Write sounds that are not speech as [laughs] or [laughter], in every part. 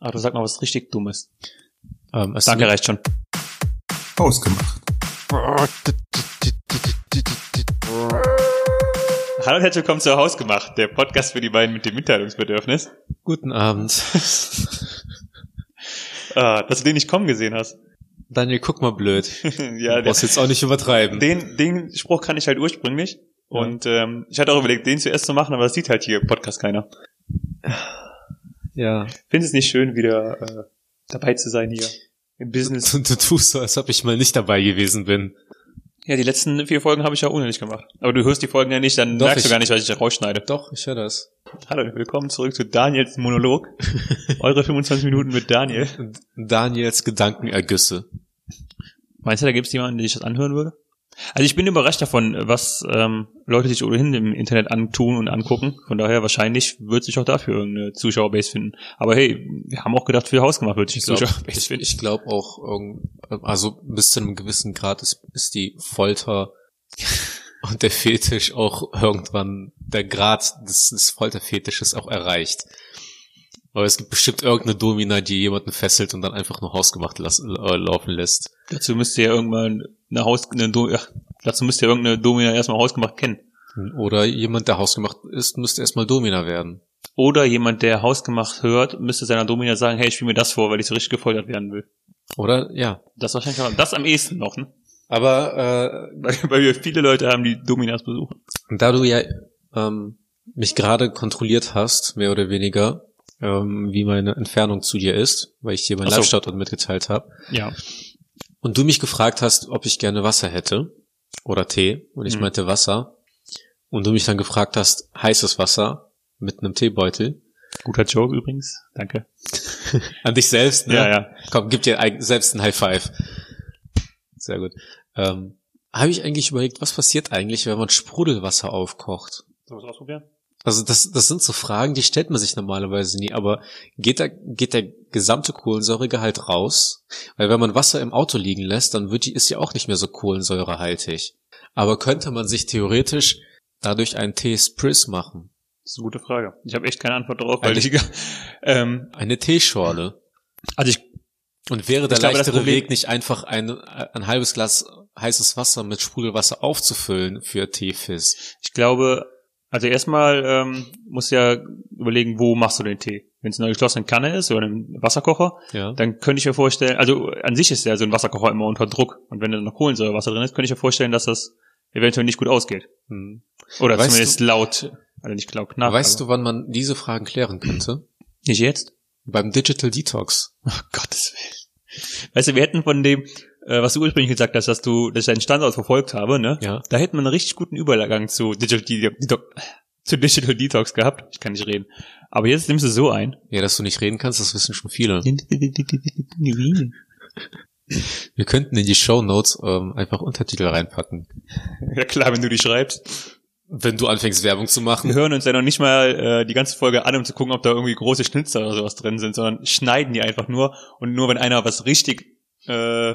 Ah, du sag mal was richtig Dummes. Ähm, es Danke, reicht schon. Ausgemacht. Hallo und herzlich willkommen zu Hausgemacht, der Podcast für die beiden mit dem Mitteilungsbedürfnis. Guten Abend. [laughs] Ah, dass du den nicht kommen gesehen hast. Daniel, guck mal blöd. [laughs] ja, Du brauchst jetzt auch nicht übertreiben. den, den Spruch kann ich halt ursprünglich. Und ähm, ich hatte auch überlegt, den zuerst zu machen, aber das sieht halt hier im Podcast keiner. Ja. Findest es nicht schön, wieder äh, dabei zu sein hier im Business? Du, [laughs] du tust so, als ob ich mal nicht dabei gewesen bin. Ja, die letzten vier Folgen habe ich ja ohne dich gemacht. Aber du hörst die Folgen ja nicht, dann Doch, merkst du ich- gar nicht, was ich da rausschneide. Doch, ich höre das. Hallo und willkommen zurück zu Daniels Monolog. [laughs] Eure 25 Minuten mit Daniel. Daniels Gedankenergüsse. Meinst du, da gibt es jemanden, der sich das anhören würde? Also ich bin überrascht davon, was ähm, Leute sich ohnehin im Internet antun und angucken. Von daher wahrscheinlich wird sich auch dafür irgendeine Zuschauerbase finden. Aber hey, wir haben auch gedacht, für Hausgemacht wird sich Ich glaube Zuschauerbase ich, finden. ich glaub auch, also bis zu einem gewissen Grad ist, ist die Folter [laughs] und der Fetisch auch irgendwann, der Grad des, des Folterfetisches auch erreicht. Aber es gibt bestimmt irgendeine Domina, die jemanden fesselt und dann einfach nur hausgemacht las, äh, laufen lässt. dazu müsste ja irgendwann eine Haus, eine Do ach, dazu müsste ja irgendeine Domina erstmal Hausgemacht kennen. Oder jemand, der hausgemacht ist, müsste erstmal Domina werden. Oder jemand, der Hausgemacht hört, müsste seiner Domina sagen, hey, spiel mir das vor, weil ich so richtig gefoltert werden will. Oder? Ja. Das wahrscheinlich das am ehesten noch, ne? Aber [laughs] äh, Weil, weil wir viele Leute haben, die Dominas besuchen. da du ja ähm, mich gerade kontrolliert hast, mehr oder weniger, ähm, wie meine Entfernung zu dir ist, weil ich dir meinen so. Live-Standort mitgeteilt habe, Ja. Und du mich gefragt hast, ob ich gerne Wasser hätte oder Tee, und ich Mhm. meinte Wasser, und du mich dann gefragt hast, heißes Wasser mit einem Teebeutel, Guter Joke übrigens. Danke. [laughs] an dich selbst, ne? Ja, ja. Komm, gib dir selbst ein High Five. Sehr gut. Ähm, habe ich eigentlich überlegt, was passiert eigentlich, wenn man Sprudelwasser aufkocht? Sollen wir es ausprobieren? Also das, das sind so Fragen, die stellt man sich normalerweise nie, aber geht da, geht der gesamte Kohlensäuregehalt raus? Weil wenn man Wasser im Auto liegen lässt, dann wird die, ist ja auch nicht mehr so kohlensäurehaltig. Aber könnte man sich theoretisch dadurch einen Tee-Spritz machen? Das ist eine gute Frage. Ich habe echt keine Antwort darauf, weil ich, [laughs] ähm, Eine Teeschorle? also ich, Und wäre der glaube, leichtere Problem- Weg nicht einfach ein, ein halbes Glas heißes Wasser mit Sprudelwasser aufzufüllen für Teefizz? ich glaube, also erstmal ähm, musst du ja überlegen, wo machst du den Tee? Wenn es eine geschlossene Kanne ist oder ein Wasserkocher, Ja. dann könnte ich mir vorstellen, also an sich ist ja so ein Wasserkocher immer unter Druck und wenn da noch Kohlensäurewasser drin ist, könnte ich mir vorstellen, dass das eventuell nicht gut ausgeht. Hm. Oder Weißt zumindest laut, also nicht laut knapp. weißt aber du, wann man diese Fragen klären könnte? nicht jetzt? Beim Digital Detox. Oh, Gottes Willen. Weißt du, wir hätten von dem, äh, was du ursprünglich gesagt hast, dass du, dass ich deinen Standort verfolgt habe, ne? Ja. Da hätten wir einen richtig guten Übergang zu Digital, Detox, zu Digital Detox gehabt. Ich kann nicht reden. Aber jetzt nimmst du so ein. Ja, dass du nicht reden kannst, das wissen schon viele. Wir könnten in die Show Notes ähm, einfach Untertitel reinpacken. Ja klar, wenn du die schreibst. Wenn du anfängst, Werbung zu Wir machen. hören uns ja noch nicht mal äh, die ganze Folge an, um zu gucken, ob da irgendwie große Schnitzer oder sowas drin sind, sondern schneiden die einfach nur. Und nur wenn einer was richtig äh,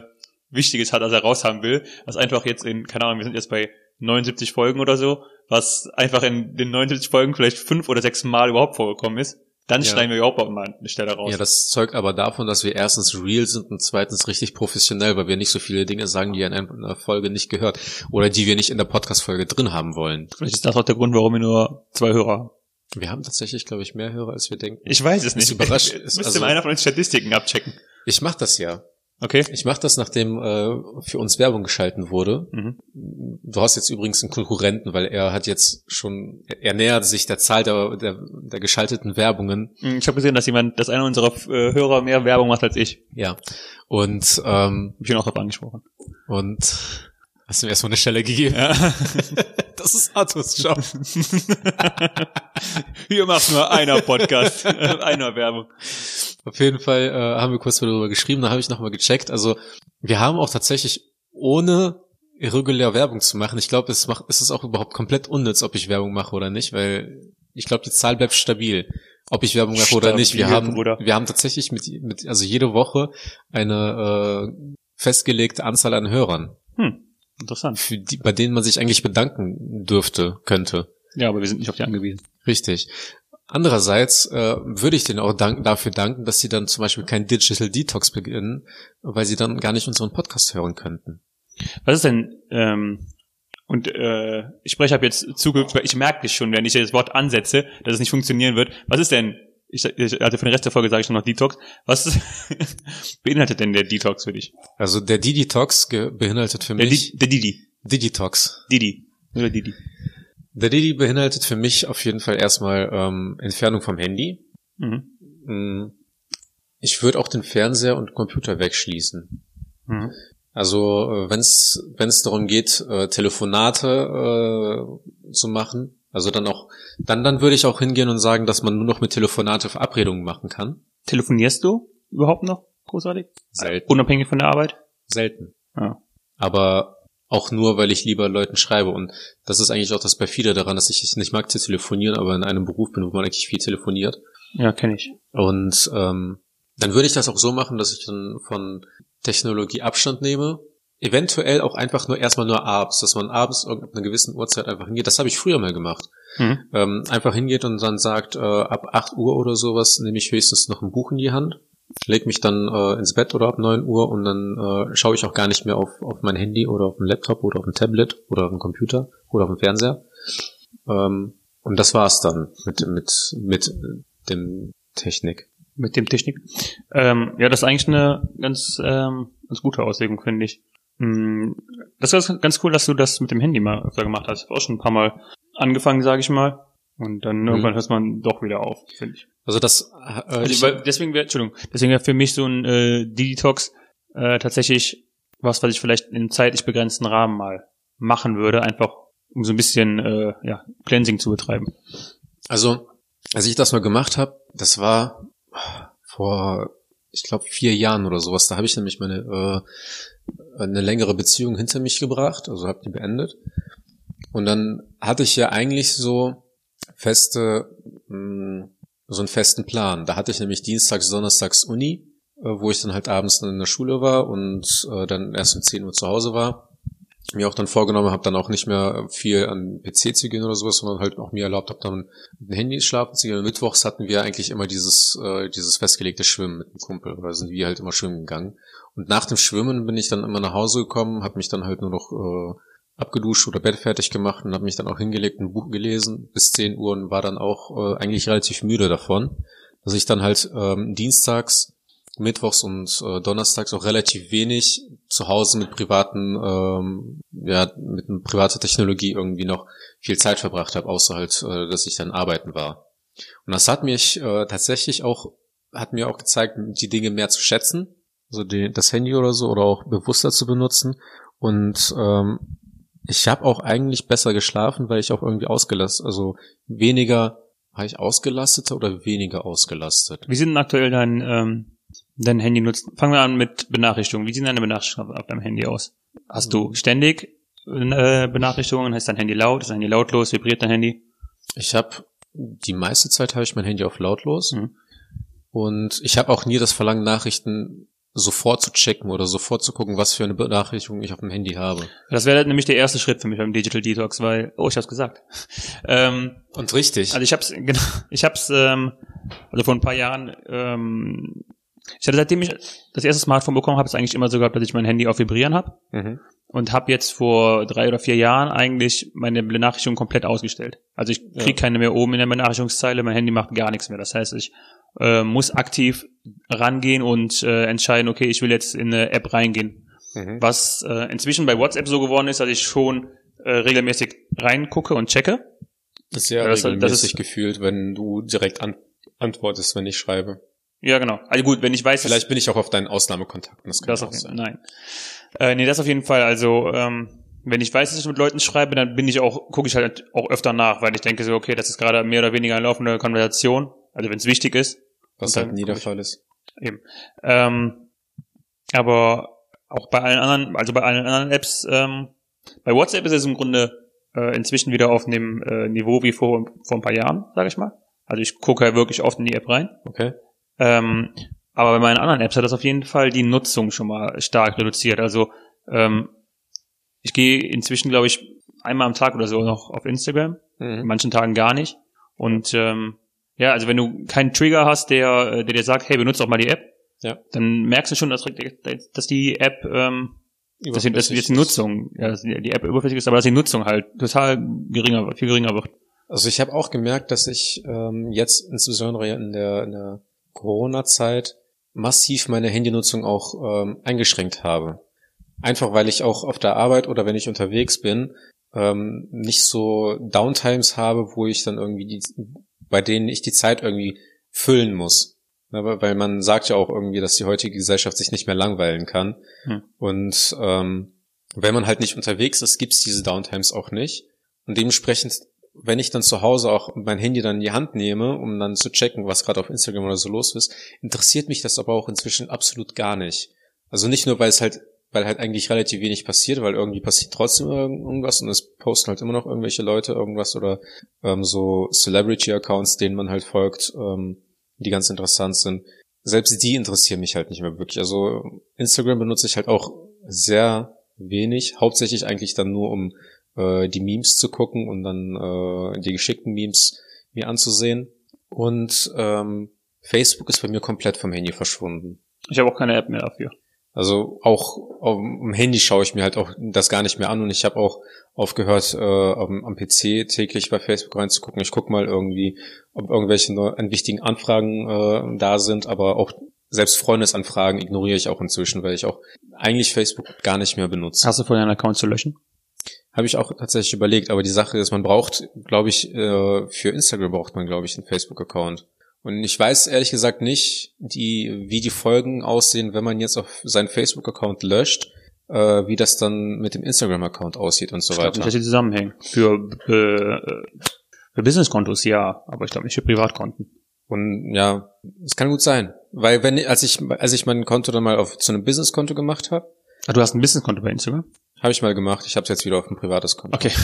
Wichtiges hat, das er raushaben will, was einfach jetzt in, keine Ahnung, wir sind jetzt bei 79 Folgen oder so, was einfach in den 79 Folgen vielleicht fünf oder sechs Mal überhaupt vorgekommen ist, dann Ja. schneiden wir überhaupt mal eine Stelle raus. Ja, das zeugt aber davon, dass wir erstens real sind und zweitens richtig professionell, weil wir nicht so viele Dinge sagen, die ihr in einer Folge nicht gehört oder die wir nicht in der Podcast-Folge drin haben wollen. Vielleicht ist das auch der Grund, warum wir nur zwei Hörer haben. Wir haben tatsächlich, glaube ich, mehr Hörer, als wir denken. Ich weiß es nicht. Ist überrascht- [laughs] Müsste also- einer von uns Statistiken abchecken. Ich mache das ja. Okay? Ich mache das, nachdem äh, für uns Werbung geschalten wurde. Mhm. Du hast jetzt übrigens einen Konkurrenten, weil er hat jetzt schon, er nähert sich der Zahl der, der, der geschalteten Werbungen. Ich habe gesehen, dass jemand, dass einer unserer äh, Hörer mehr Werbung macht als ich. Ja. Und, ähm, Hab ich ihn auch drauf angesprochen. und hast du mir erstmal eine Stelle gegeben. Ja. [laughs] Das ist Job. Hier macht nur einer Podcast, [laughs] einer Werbung. Auf jeden Fall äh, haben wir kurz mal darüber geschrieben, da habe ich nochmal gecheckt. Also wir haben auch tatsächlich ohne irregulär Werbung zu machen. Ich glaube, es macht, es ist auch überhaupt komplett unnütz, ob ich Werbung mache oder nicht, weil ich glaube, die Zahl bleibt stabil. Ob ich Werbung mache oder nicht. Wir Stabil, haben, Bruder. wir haben tatsächlich mit, mit, also jede Woche eine äh, festgelegte Anzahl an Hörern, Hm, interessant. für die, bei denen man sich eigentlich bedanken dürfte, könnte. Ja, aber wir sind nicht auf die angewiesen. Richtig. Andererseits äh, würde ich denen auch dank, dafür danken, dass sie dann zum Beispiel kein Digital Detox beginnen, weil sie dann gar nicht unseren Podcast hören könnten. Was ist denn, ähm, und äh, ich spreche ab jetzt weil ich merke schon, wenn ich das Wort ansetze, dass es nicht funktionieren wird. Was ist denn, ich, ich also für den Rest der Folge sage ich schon noch Detox, was [laughs] beinhaltet denn der Detox für dich? Also der Diditox beinhaltet für Der, mich Di, der Didi. Diditox. Didi. Oder Didi. Der Didi beinhaltet für mich auf jeden Fall erstmal ähm, Entfernung vom Handy. Mhm. Mm, Ich würde auch den Fernseher und Computer wegschließen. Mhm. Also wenn es wenn es darum geht, äh, Telefonate äh, zu machen, also dann auch dann dann würde ich auch hingehen und sagen, dass man nur noch mit Telefonate Verabredungen machen kann. Telefonierst du überhaupt noch großartig? Selten. Unabhängig von der Arbeit? Selten. Ja. Aber auch nur, weil ich lieber Leuten schreibe. Und das ist eigentlich auch das perfide daran, dass ich es nicht mag zu telefonieren, aber in einem Beruf bin, wo man eigentlich viel telefoniert. Ja, kenne ich. Und ähm, dann würde ich das auch so machen, dass ich dann von Technologie Abstand nehme. Eventuell auch einfach nur erstmal nur abends, dass man abends ab einer gewissen Uhrzeit einfach hingeht. Das habe ich früher mal gemacht. Mhm. Ähm, einfach hingeht und dann sagt, äh, ab 8 Uhr oder sowas nehme ich höchstens noch ein Buch in die Hand, leg mich dann äh, ins Bett oder ab 9 Uhr und dann äh, schaue ich auch gar nicht mehr auf, auf mein Handy oder auf ein Laptop oder auf ein Tablet oder auf einen Computer oder auf den Fernseher. Ähm, und das war's dann mit, mit, mit dem Technik. Mit dem Technik. Ähm, ja, das ist eigentlich eine ganz, ähm, ganz gute Auslegung, finde ich. Mm, Das ist ganz cool, dass du das mit dem Handy mal öfter gemacht hast. Ich habe auch schon ein paar Mal angefangen, sage ich mal. Und dann irgendwann hört man doch wieder auf, finde ich. Also das äh, Also, weil deswegen wäre, Entschuldigung, deswegen wäre für mich so ein äh, Detox äh, tatsächlich was, was ich vielleicht in einem zeitlich begrenzten Rahmen mal machen würde, einfach um so ein bisschen äh, ja, Cleansing zu betreiben. Also, als ich das mal gemacht habe, das war vor, ich glaube, vier Jahren oder sowas. Da habe ich nämlich meine äh, eine längere Beziehung hinter mich gebracht, also habe die beendet. Und dann hatte ich ja eigentlich so feste, mh, so einen festen Plan. Da hatte ich nämlich dienstags, donnerstags Uni, äh, wo ich dann halt abends dann in der Schule war und äh, dann erst um 10 Uhr zu Hause war mir auch dann vorgenommen habe, dann auch nicht mehr viel an PC zu gehen oder sowas, sondern halt auch mir erlaubt habe, dann mit dem Handy schlafen zu gehen. Und mittwochs hatten wir eigentlich immer dieses, äh, dieses festgelegte Schwimmen mit dem Kumpel. Oder sind wir halt immer schwimmen gegangen. Und nach dem Schwimmen bin ich dann immer nach Hause gekommen, habe mich dann halt nur noch äh, abgeduscht oder Bett fertig gemacht und habe mich dann auch hingelegt, ein Buch gelesen bis 10 Uhr und war dann auch äh, eigentlich relativ müde davon, dass ich dann halt ähm, dienstags Mittwochs und äh, Donnerstags auch relativ wenig zu Hause mit privaten, ähm, ja, mit privater Technologie irgendwie noch viel Zeit verbracht habe, außer halt, äh, dass ich dann arbeiten war. Und das hat mich äh, tatsächlich auch, hat mir auch gezeigt, die Dinge mehr zu schätzen, also die, das Handy oder so, oder auch bewusster zu benutzen. Und ähm, ich habe auch eigentlich besser geschlafen, weil ich auch irgendwie ausgelastet, also weniger, war ich ausgelasteter oder weniger ausgelastet? Wie sind aktuell dein, ähm, dein Handy nutzt? Fangen wir an mit Benachrichtigungen. Wie sehen deine Benachrichtigungen auf, deinem Handy aus? Hast du ständig äh, Benachrichtigungen? Ist dein Handy laut? Ist dein Handy lautlos? Vibriert dein Handy? Ich habe die meiste Zeit habe ich mein Handy auf lautlos Mhm. und ich habe auch nie das Verlangen, Nachrichten sofort zu checken oder sofort zu gucken, was für eine Benachrichtigung ich auf dem Handy habe. Das wäre nämlich der erste Schritt für mich beim Digital Detox, weil, oh, ich hab's gesagt. [laughs] ähm, Und richtig. Also ich hab's, [laughs] genau, ich hab's, ähm, also vor ein paar Jahren, ähm, ich hatte seitdem ich das erste Smartphone bekommen habe, es eigentlich immer so gehabt, dass ich mein Handy auf Vibrieren habe mhm. und habe jetzt vor drei oder vier Jahren eigentlich meine Benachrichtigung komplett ausgestellt. Also ich krieg Ja. keine mehr oben in der Benachrichtigungszeile, mein Handy macht gar nichts mehr. Das heißt, ich äh, muss aktiv rangehen und äh, entscheiden, okay, ich will jetzt in eine App reingehen. Mhm. Was äh, inzwischen bei WhatsApp so geworden ist, dass ich schon äh, regelmäßig reingucke und checke. Das ist ja Ja, das- das regelmäßig ist- gefühlt, wenn du direkt an antwortest, wenn ich schreibe. Ja, genau. Also gut, wenn ich weiß, Vielleicht bin ich auch auf deinen Ausnahmekontakten. Das kann Das auch auf sein. nein. Äh, nee, das auf jeden Fall. Also, ähm, wenn ich weiß, dass ich mit Leuten schreibe, dann bin ich auch, gucke ich halt auch öfter nach, weil ich denke so, okay, das ist gerade mehr oder weniger eine laufende Konversation. Also wenn es wichtig ist. Was halt nie der Fall ist. Eben. Ähm, aber auch bei allen anderen, also bei allen anderen Apps, ähm, bei WhatsApp ist es im Grunde äh, inzwischen wieder auf dem äh, Niveau wie vor, vor ein paar Jahren, sage ich mal. Also ich gucke halt wirklich oft in die App rein. Okay. Ähm, aber bei meinen anderen Apps hat das auf jeden Fall die Nutzung schon mal stark reduziert. Also ähm, ich gehe inzwischen, glaube ich, einmal am Tag oder so noch auf Instagram, in Mhm. manchen Tagen gar nicht. Und ähm, Ja, also wenn du keinen Trigger hast, der, äh, der dir sagt, hey, benutze doch mal die App, Ja. dann merkst du schon, dass, dass die App, ähm, dass, die, dass jetzt die Nutzung, ja, dass die App überflüssig ist, aber dass die Nutzung halt total geringer, viel geringer wird. Also ich habe auch gemerkt, dass ich ähm, jetzt insbesondere in der, in der Corona-Zeit massiv meine Handynutzung auch ähm, eingeschränkt habe. Einfach weil ich auch auf der Arbeit oder wenn ich unterwegs bin, ähm, nicht so Downtimes habe, wo ich dann irgendwie die, bei denen ich die Zeit irgendwie füllen muss. Aber weil man sagt ja auch irgendwie, dass die heutige Gesellschaft sich nicht mehr langweilen kann. Hm. Und ähm, wenn man halt nicht unterwegs ist, gibt's diese Downtimes auch nicht. Und dementsprechend, wenn ich dann zu Hause auch mein Handy dann in die Hand nehme, um dann zu checken, was gerade auf Instagram oder so los ist, interessiert mich das aber auch inzwischen absolut gar nicht. Also nicht nur, weil es halt, weil halt eigentlich relativ wenig passiert, weil irgendwie passiert trotzdem irgend- irgendwas und es posten halt immer noch irgendwelche Leute irgendwas oder ähm, so Celebrity-Accounts, denen man halt folgt, ähm, die ganz interessant sind. Selbst die interessieren mich halt nicht mehr wirklich. Also Instagram benutze ich halt auch sehr wenig, hauptsächlich eigentlich dann nur, um äh, die Memes zu gucken und dann äh, die geschickten Memes mir anzusehen. Und ähm, Facebook ist bei mir komplett vom Handy verschwunden. Ich habe auch keine App mehr dafür. Also auch auf dem Handy schaue ich mir halt auch das gar nicht mehr an und ich habe auch aufgehört, äh, am, am PC täglich bei Facebook reinzugucken. Ich gucke mal irgendwie, ob irgendwelche an wichtigen Anfragen äh, da sind, aber auch selbst Freundesanfragen ignoriere ich auch inzwischen, weil ich auch eigentlich Facebook gar nicht mehr benutze. Hast du vorher einen Account zu löschen? Habe ich auch tatsächlich überlegt, aber die Sache ist, man braucht, glaube ich, äh, für Instagram braucht man, glaube ich, einen Facebook-Account. Und ich weiß ehrlich gesagt nicht, die, wie die Folgen aussehen, wenn man jetzt auf seinen Facebook-Account löscht, äh, wie das dann mit dem Instagram-Account aussieht und so Ich weiter. nicht, dass die zusammenhängen. Für, äh, für Businesskontos ja, aber ich glaube nicht für Privatkonten. Und ja, es kann gut sein, weil wenn als ich als ich mein Konto dann mal auf zu einem Business-Konto gemacht habe, Ah, du hast ein Businesskonto bei Instagram? Habe ich mal gemacht. Ich habe es jetzt wieder auf ein privates Konto. Okay. [laughs]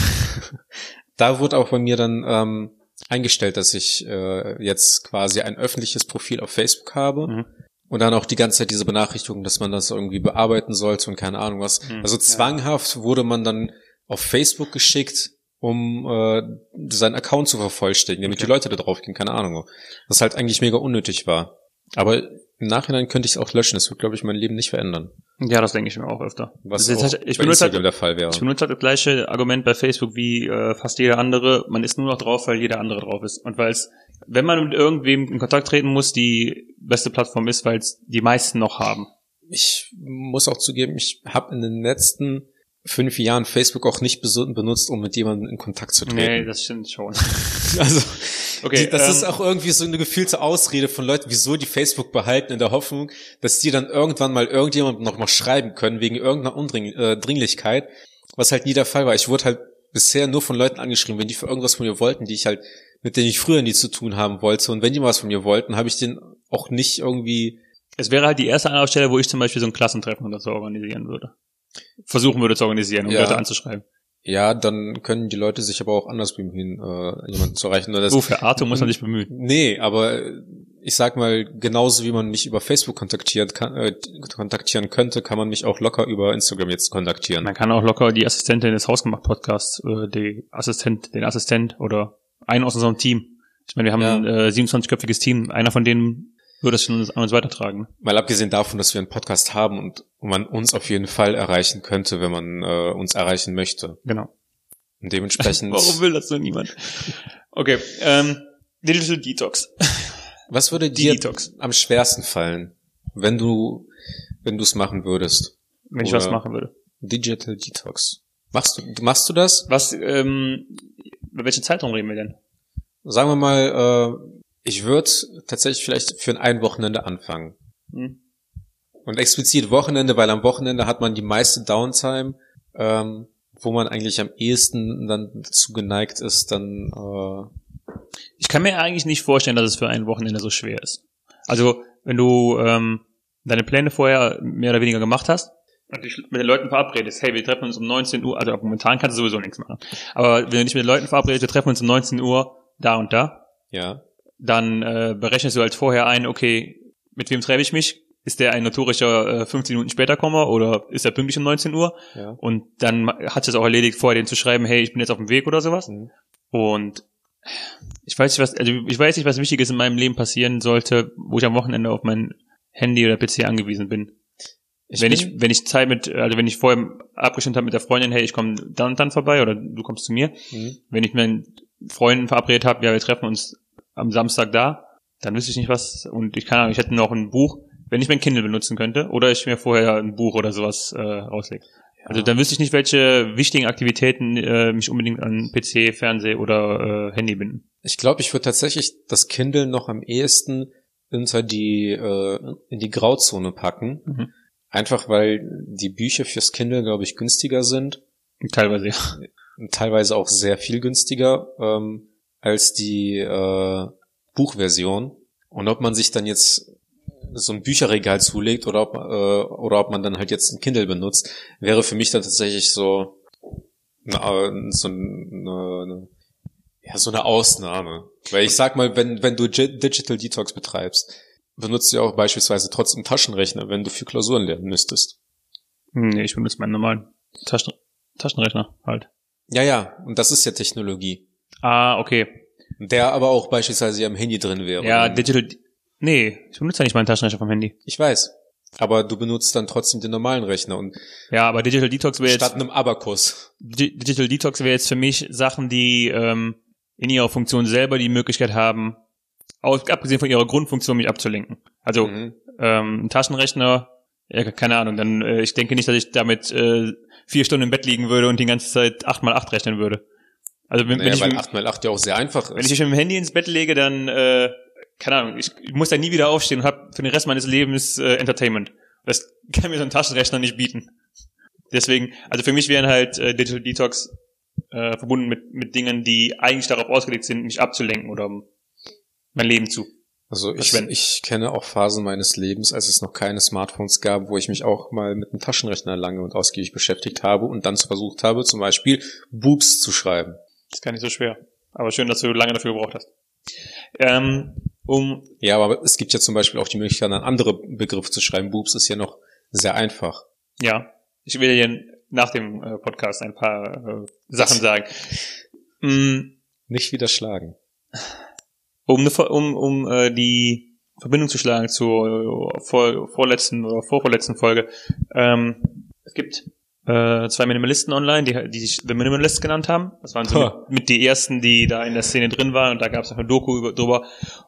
Da wurde auch bei mir dann ähm, eingestellt, dass ich äh, jetzt quasi ein öffentliches Profil auf Facebook habe. Mhm. Und dann auch die ganze Zeit diese Benachrichtigung, dass man das irgendwie bearbeiten sollte und keine Ahnung was. Mhm. Also Ja. zwanghaft wurde man dann auf Facebook geschickt, um äh, seinen Account zu vervollständigen, damit Okay. die Leute da drauf gehen, keine Ahnung. Was halt eigentlich mega unnötig war. Aber im Nachhinein könnte ich es auch löschen. Das wird, glaube ich, mein Leben nicht verändern. Ja, das denke ich mir auch öfter. Was Das auch halt- ich bei benutze Instagram halt, der Fall wäre. ich benutze halt das gleiche Argument bei Facebook wie äh, fast jeder andere. Man ist nur noch drauf, weil jeder andere drauf ist. Und weil es, wenn man mit irgendwem in Kontakt treten muss, die beste Plattform ist, weil es die meisten noch haben. ich muss auch zugeben, ich habe in den letzten fünf Jahren Facebook auch nicht benutzt, um mit jemandem in Kontakt zu Nee, treten. das stimmt schon. [laughs] also Okay, die, das ähm, ist auch irgendwie so eine gefühlte Ausrede von Leuten, wieso die Facebook behalten, in der Hoffnung, dass die dann irgendwann mal irgendjemandem noch mal schreiben können, wegen irgendeiner Undring äh, Dringlichkeit, was halt nie der Fall war. Ich wurde halt bisher nur von Leuten angeschrieben, wenn die für irgendwas von mir wollten, die ich halt, mit denen ich früher nie zu tun haben wollte. Und wenn die mal was von mir wollten, habe ich den auch nicht irgendwie Es wäre halt die erste Anlaufstelle, wo ich zum Beispiel so ein Klassentreffen oder so organisieren würde. Versuchen würde zu organisieren, um Ja. Leute anzuschreiben. Ja, dann können die Leute sich aber auch anders bemühen, äh, jemanden zu erreichen. Das, So, für Arthur muss man sich bemühen. Nee, aber äh, ich sag mal, genauso wie man mich über Facebook kontaktieren, kann, äh, kontaktieren könnte, kann man mich auch locker über Instagram jetzt kontaktieren. Man kann auch locker die Assistentin des Hausgemacht-Podcasts, äh, die Assistent, den Assistent oder einen aus unserem Team. Ich meine, wir haben Ja. ein äh, 27-köpfiges Team. Einer von denen würde es schon an uns weitertragen. Mal abgesehen davon, dass wir einen Podcast haben und man uns auf jeden Fall erreichen könnte, wenn man äh, uns erreichen möchte. Genau. Und dementsprechend, [laughs] Warum will das so niemand? Okay, ähm, Digital Detox. was würde dir Detox. am schwersten fallen, wenn du, wenn du es machen würdest? Wenn ich was machen würde. Digital Detox. Machst du, machst du das? Was, ähm, über welchen Zeitraum reden wir denn? Sagen wir mal, äh, ich würde tatsächlich vielleicht für ein Wochenende anfangen. Hm? Und explizit Wochenende, weil am Wochenende hat man die meiste Downtime, ähm, wo man eigentlich am ehesten dann dazu geneigt ist, dann äh, Ich kann mir eigentlich nicht vorstellen, dass es für ein Wochenende so schwer ist. Also, wenn du ähm, deine Pläne vorher mehr oder weniger gemacht hast und dich mit den Leuten verabredest, hey, wir treffen uns um 19 Uhr, also momentan kannst du sowieso nichts machen. Aber wenn du dich mit den Leuten verabredest, wir treffen uns um 19 Uhr da und da, ja, dann äh, berechnest du halt vorher ein, okay, mit wem treffe ich mich? Ist der ein notorischer äh, 15 Minuten später Kommer oder ist er pünktlich um 19 Uhr? ja. Und dann hat es auch erledigt, vorher denen zu schreiben, hey, ich bin jetzt auf dem Weg oder sowas. Mhm. Und ich weiß nicht, was, also ich weiß nicht, was Wichtiges in meinem Leben passieren sollte, wo ich am Wochenende auf mein Handy oder PC angewiesen bin. Ich wenn bin- ich, wenn ich Zeit mit, also wenn ich vorher abgestimmt habe mit der Freundin, hey, ich komme dann und dann vorbei oder du kommst zu mir. Mhm. Wenn ich mit meinen Freunden verabredet habe, ja, wir treffen uns am Samstag da, dann wüsste ich nicht was. Und ich kann, ich hätte noch ein Buch, wenn ich mein Kindle benutzen könnte, oder ich mir vorher ein Buch oder sowas äh, rauslege. Also dann wüsste ich nicht, welche wichtigen Aktivitäten äh, mich unbedingt an PC, Fernseh oder äh, Handy binden. Ich glaube, ich würde tatsächlich das Kindle noch am ehesten unter die äh, in die Grauzone packen. Mhm. Einfach weil die Bücher fürs Kindle, glaube ich, günstiger sind Teilweise ja. teilweise auch sehr viel günstiger ähm, als die äh, Buchversion. Und ob man sich dann jetzt so ein Bücherregal zulegt oder ob, äh, oder ob man dann halt jetzt ein Kindle benutzt, wäre für mich dann tatsächlich so, eine, so eine, eine, ja, so eine Ausnahme. Weil ich sag mal, wenn, wenn du Gi- Digital Detox betreibst, benutzt du ja auch beispielsweise trotzdem Taschenrechner, wenn du für Klausuren lernen müsstest. Hm, Nee, ich benutze meinen normalen Taschen Taschenrechner halt. Ja, ja, und das ist ja Technologie. Ah, okay. Der aber auch beispielsweise am Handy drin wäre. Ja, Digital. Nee, ich benutze ja nicht meinen Taschenrechner vom Handy. Ich weiß. Aber du benutzt dann trotzdem den normalen Rechner und Ja, aber Digital Detox wäre statt jetzt einem Abakus. Di- Digital Detox wäre jetzt für mich Sachen, die ähm, in ihrer Funktion selber die Möglichkeit haben, aus, abgesehen von ihrer Grundfunktion mich abzulenken. Also Mhm. ähm, ein Taschenrechner, ja, keine Ahnung, dann äh, ich denke nicht, dass ich damit äh, vier Stunden im Bett liegen würde und die ganze Zeit acht mal acht rechnen würde. Also wenn, wenn Naja, ich weil mit- 8x8 ja auch sehr einfach Wenn ist. ich mich mit dem Handy ins Bett lege, dann, äh, keine Ahnung, ich muss da nie wieder aufstehen und habe für den Rest meines Lebens äh, Entertainment. Das kann mir so ein Taschenrechner nicht bieten. Deswegen, also für mich wären halt äh, Digital Detox äh, verbunden mit, mit Dingen, die eigentlich darauf ausgelegt sind, mich abzulenken oder um mein Leben zu. also ich, ich kenne auch Phasen meines Lebens, als es noch keine Smartphones gab, wo ich mich auch mal mit einem Taschenrechner lange und ausgiebig beschäftigt habe und dann versucht habe, zum Beispiel Boobs zu schreiben. Ist gar nicht so schwer. Aber schön, dass du lange dafür gebraucht hast. Ähm, um Ja, aber es gibt ja zum Beispiel auch die Möglichkeit, einen anderen Begriff zu schreiben. Boobs ist ja noch sehr einfach. Ja, ich will dir nach dem äh, Podcast ein paar äh, Sachen sagen. Mm, Nicht widerschlagen. um, eine, Ver- um, um äh, die Verbindung zu schlagen zur äh, vor, vorletzten oder vorvorletzten Folge. Ähm, es gibt äh, zwei Minimalisten online, die, die sich The Minimalists genannt haben. Das waren so Ha. mit, mit die ersten, die da in der Szene drin waren und da gab es auch eine Doku über, drüber.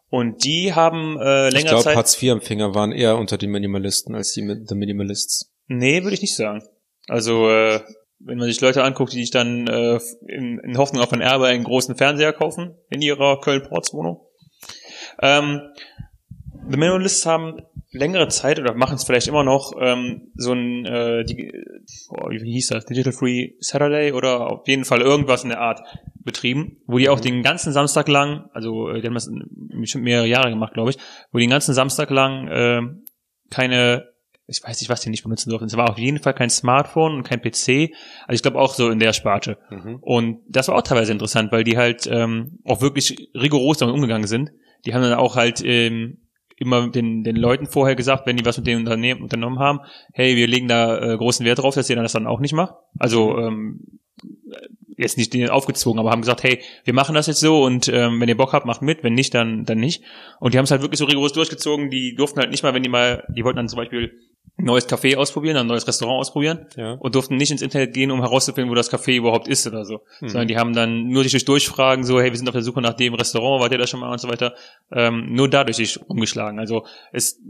Und die haben äh, Ich länger glaube, Zeit. Hartz-IV-Empfänger waren eher unter den Minimalisten als die The Minimalists. Nee, würde ich nicht sagen. Also, äh, wenn man sich Leute anguckt, die sich dann äh, in, in Hoffnung auf ein Erbe einen großen Fernseher kaufen in ihrer Köln-Ports-Wohnung. Ähm, The Minimalists haben längere Zeit oder machen es vielleicht immer noch ähm, so ein äh, die, oh, wie hieß das Digital Free Saturday oder auf jeden Fall irgendwas in der Art betrieben, wo die auch den ganzen Samstag lang, also äh, die haben das bestimmt mehrere Jahre gemacht, glaube ich, wo die den ganzen Samstag lang äh, keine ich weiß nicht, was die nicht benutzen durften. Es war auf jeden Fall kein Smartphone und kein PC. Also ich glaube auch so in der Sparte. Mhm. Und das war auch teilweise interessant, weil die halt ähm, auch wirklich rigoros damit umgegangen sind. Die haben dann auch halt ähm, immer den, den Leuten vorher gesagt, wenn die was mit dem Unternehmen unternommen haben, hey, wir legen da äh, großen Wert drauf, dass ihr dann das dann auch nicht macht. Also ähm, jetzt nicht denen aufgezogen, aber haben gesagt, hey, wir machen das jetzt so und ähm, wenn ihr Bock habt, macht mit, wenn nicht, dann dann nicht. Und die haben es halt wirklich so rigoros durchgezogen. Die durften halt nicht mal, wenn die mal, die wollten dann zum Beispiel neues Café ausprobieren, ein neues Restaurant ausprobieren Ja. und durften nicht ins Internet gehen, um herauszufinden, wo das Café überhaupt ist oder so. Mhm. Sondern die haben dann nur sich durch Durchfragen, so, hey, wir sind auf der Suche nach dem Restaurant, wart ihr da schon mal und so weiter, ähm, nur dadurch sich umgeschlagen. Also es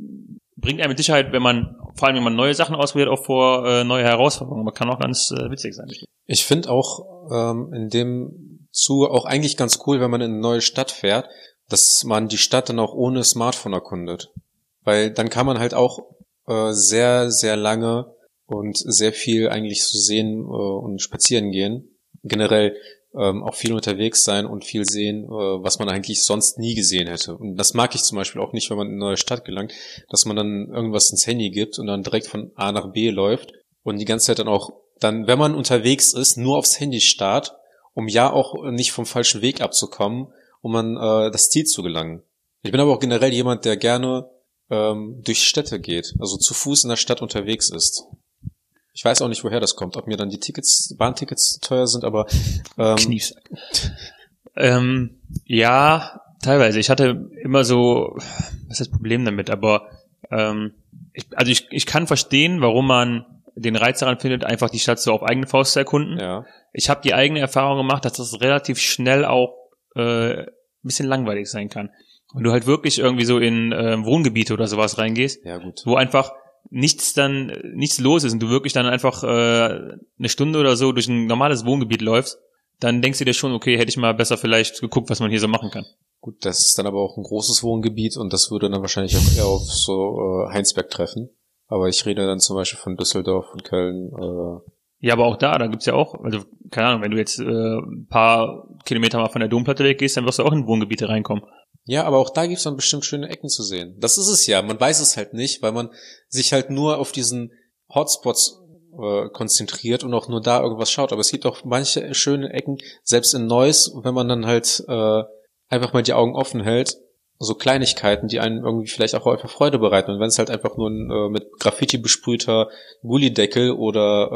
bringt einem mit Sicherheit, wenn man, vor allem wenn man neue Sachen ausprobiert, auch vor äh, neue Herausforderungen, aber kann auch ganz äh, witzig sein. Ich finde auch ähm, in dem Zuge auch eigentlich ganz cool, wenn man in eine neue Stadt fährt, dass man die Stadt dann auch ohne Smartphone erkundet. Weil dann kann man halt auch äh, sehr, sehr lange und sehr viel eigentlich so sehen äh, und spazieren gehen. Generell ähm, auch viel unterwegs sein und viel sehen, äh, was man eigentlich sonst nie gesehen hätte. Und das mag ich zum Beispiel auch nicht, wenn man in eine neue Stadt gelangt, dass man dann irgendwas ins Handy gibt und dann direkt von A nach B läuft und die ganze Zeit dann auch dann, wenn man unterwegs ist, nur aufs Handy starrt, um ja auch nicht vom falschen Weg abzukommen, um an äh, das Ziel zu gelangen. Ich bin aber auch generell jemand, der gerne ähm, durch Städte geht, also zu Fuß in der Stadt unterwegs ist. Ich weiß auch nicht, woher das kommt, ob mir dann die Tickets, Bahntickets teuer sind, aber ähm, Kniefsack. Ähm, ja, teilweise. Ich hatte immer so, was ist das Problem damit? Aber ähm, ich, also ich, ich kann verstehen, warum man den Reiz daran findet, einfach die Stadt so auf eigene Faust zu erkunden. Ja. Ich habe die eigene Erfahrung gemacht, dass das relativ schnell auch äh, ein bisschen langweilig sein kann. Wenn du halt wirklich irgendwie so in äh, Wohngebiete oder sowas reingehst, Ja, gut. wo einfach nichts dann nichts los ist und du wirklich dann einfach äh, eine Stunde oder so durch ein normales Wohngebiet läufst, dann denkst du dir schon, okay, hätte ich mal besser vielleicht geguckt, was man hier so machen kann. Gut, das ist dann aber auch ein großes Wohngebiet und das würde dann wahrscheinlich auch eher auf so äh, Heinsberg treffen. Aber ich rede dann zum Beispiel von Düsseldorf und Köln. Äh, Ja, aber auch da, da gibt's ja auch, also keine Ahnung, wenn du jetzt äh, ein paar Kilometer mal von der Domplatte weggehst, dann wirst du auch in Wohngebiete reinkommen. Ja, aber auch da gibt's dann bestimmt schöne Ecken zu sehen. Das ist es ja. Man weiß es halt nicht, weil man sich halt nur auf diesen Hotspots äh, konzentriert und auch nur da irgendwas schaut. Aber es gibt auch manche schöne Ecken, selbst in Neuss, wenn man dann halt äh, einfach mal die Augen offen hält, so Kleinigkeiten, die einem irgendwie vielleicht auch einfach Freude bereiten. Und wenn es halt einfach nur ein äh, mit Graffiti besprühter Gullideckel oder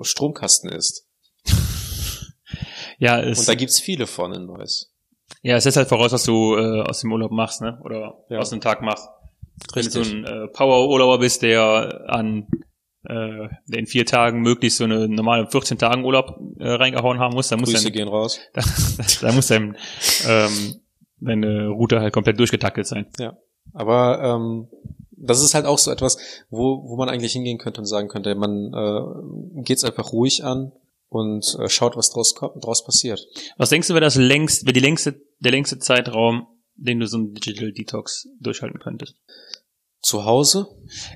äh, Stromkasten ist. [laughs] Ja, es, Und da gibt's viele von in Neuss. Ja, es setzt halt voraus, was du äh, aus dem Urlaub machst, ne? Oder Ja. aus dem Tag machst. Wenn du so ein äh, Power-Urlauber bist, der an äh, in vier Tagen möglichst so eine normale 14 Tagen Urlaub äh, reingehauen haben muss, dann muss Grüße dein, gehen raus. [laughs] da, da muss dein, ähm, deine Route halt komplett durchgetackelt sein. Aber ähm, das ist halt auch so etwas, wo, wo man eigentlich hingehen könnte und sagen könnte, man äh, geht's einfach ruhig an und äh, schaut, was draus, kommt, draus passiert. Was denkst du, wäre das längst, wäre die längste, der längste Zeitraum, den du so ein Digital Detox durchhalten könntest? Zu Hause?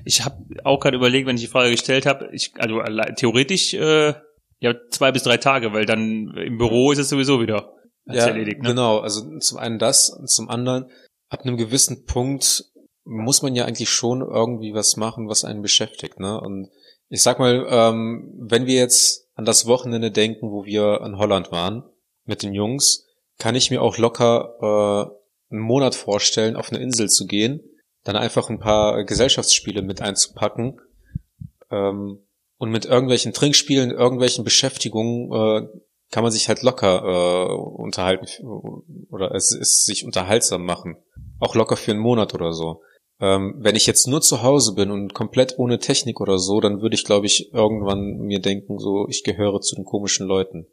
Ich habe auch gerade überlegt, wenn ich die Frage gestellt habe, ich, also theoretisch äh, ja zwei bis drei Tage, weil dann im Büro ist es sowieso wieder hat's erledigt. Ne? genau. Also zum einen das und zum anderen, ab einem gewissen Punkt muss man ja eigentlich schon irgendwie was machen, was einen beschäftigt. Ne? Und ich sag mal, ähm, wenn wir jetzt an das Wochenende denken, wo wir in Holland waren mit den Jungs, kann ich mir auch locker äh, einen Monat vorstellen, auf eine Insel zu gehen, dann einfach ein paar Gesellschaftsspiele mit einzupacken ähm, und mit irgendwelchen Trinkspielen, irgendwelchen Beschäftigungen äh, kann man sich halt locker äh, unterhalten oder es ist sich unterhaltsam machen. Auch locker für einen Monat oder so. Ähm, wenn ich jetzt nur zu Hause bin und komplett ohne Technik oder so, dann würde ich, glaube ich, irgendwann mir denken, so, ich gehöre zu den komischen Leuten.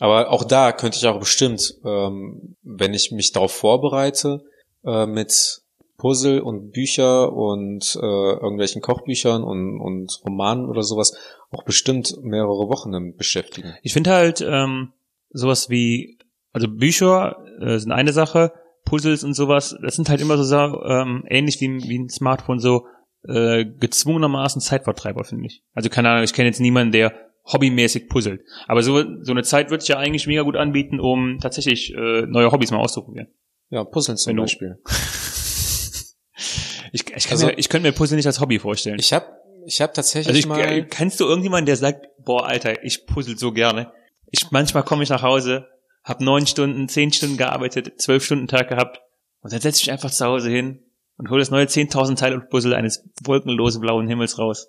Aber auch da könnte ich auch bestimmt, ähm, wenn ich mich darauf vorbereite, äh, mit Puzzle und Bücher und äh, irgendwelchen Kochbüchern und, und Romanen oder sowas auch bestimmt mehrere Wochen damit beschäftigen. Ich finde halt ähm, sowas wie, also Bücher äh, sind eine Sache, Puzzles und sowas, das sind halt immer so ähm, ähnlich wie, wie ein Smartphone so äh, gezwungenermaßen Zeitvertreiber, finde ich. Also keine Ahnung, ich kenne jetzt niemanden, der hobbymäßig puzzelt. Aber so, so eine Zeit wird sich ja eigentlich mega gut anbieten, um tatsächlich äh, neue Hobbys mal auszuprobieren. Ja, Puzzeln zum Wenn Beispiel. [laughs] Ich, ich, kann Also- mir, ich könnte mir Puzzle nicht als Hobby vorstellen. Ich habe ich hab tatsächlich Also ich, mal... äh, kennst du irgendjemanden, der sagt, boah, Alter, ich puzzle so gerne. Ich manchmal komme ich nach Hause, hab neun Stunden, zehn Stunden gearbeitet, zwölf Stunden Tag gehabt und dann setze ich einfach zu Hause hin und hole das neue 10.000 Teile Puzzle eines wolkenlosen blauen Himmels raus.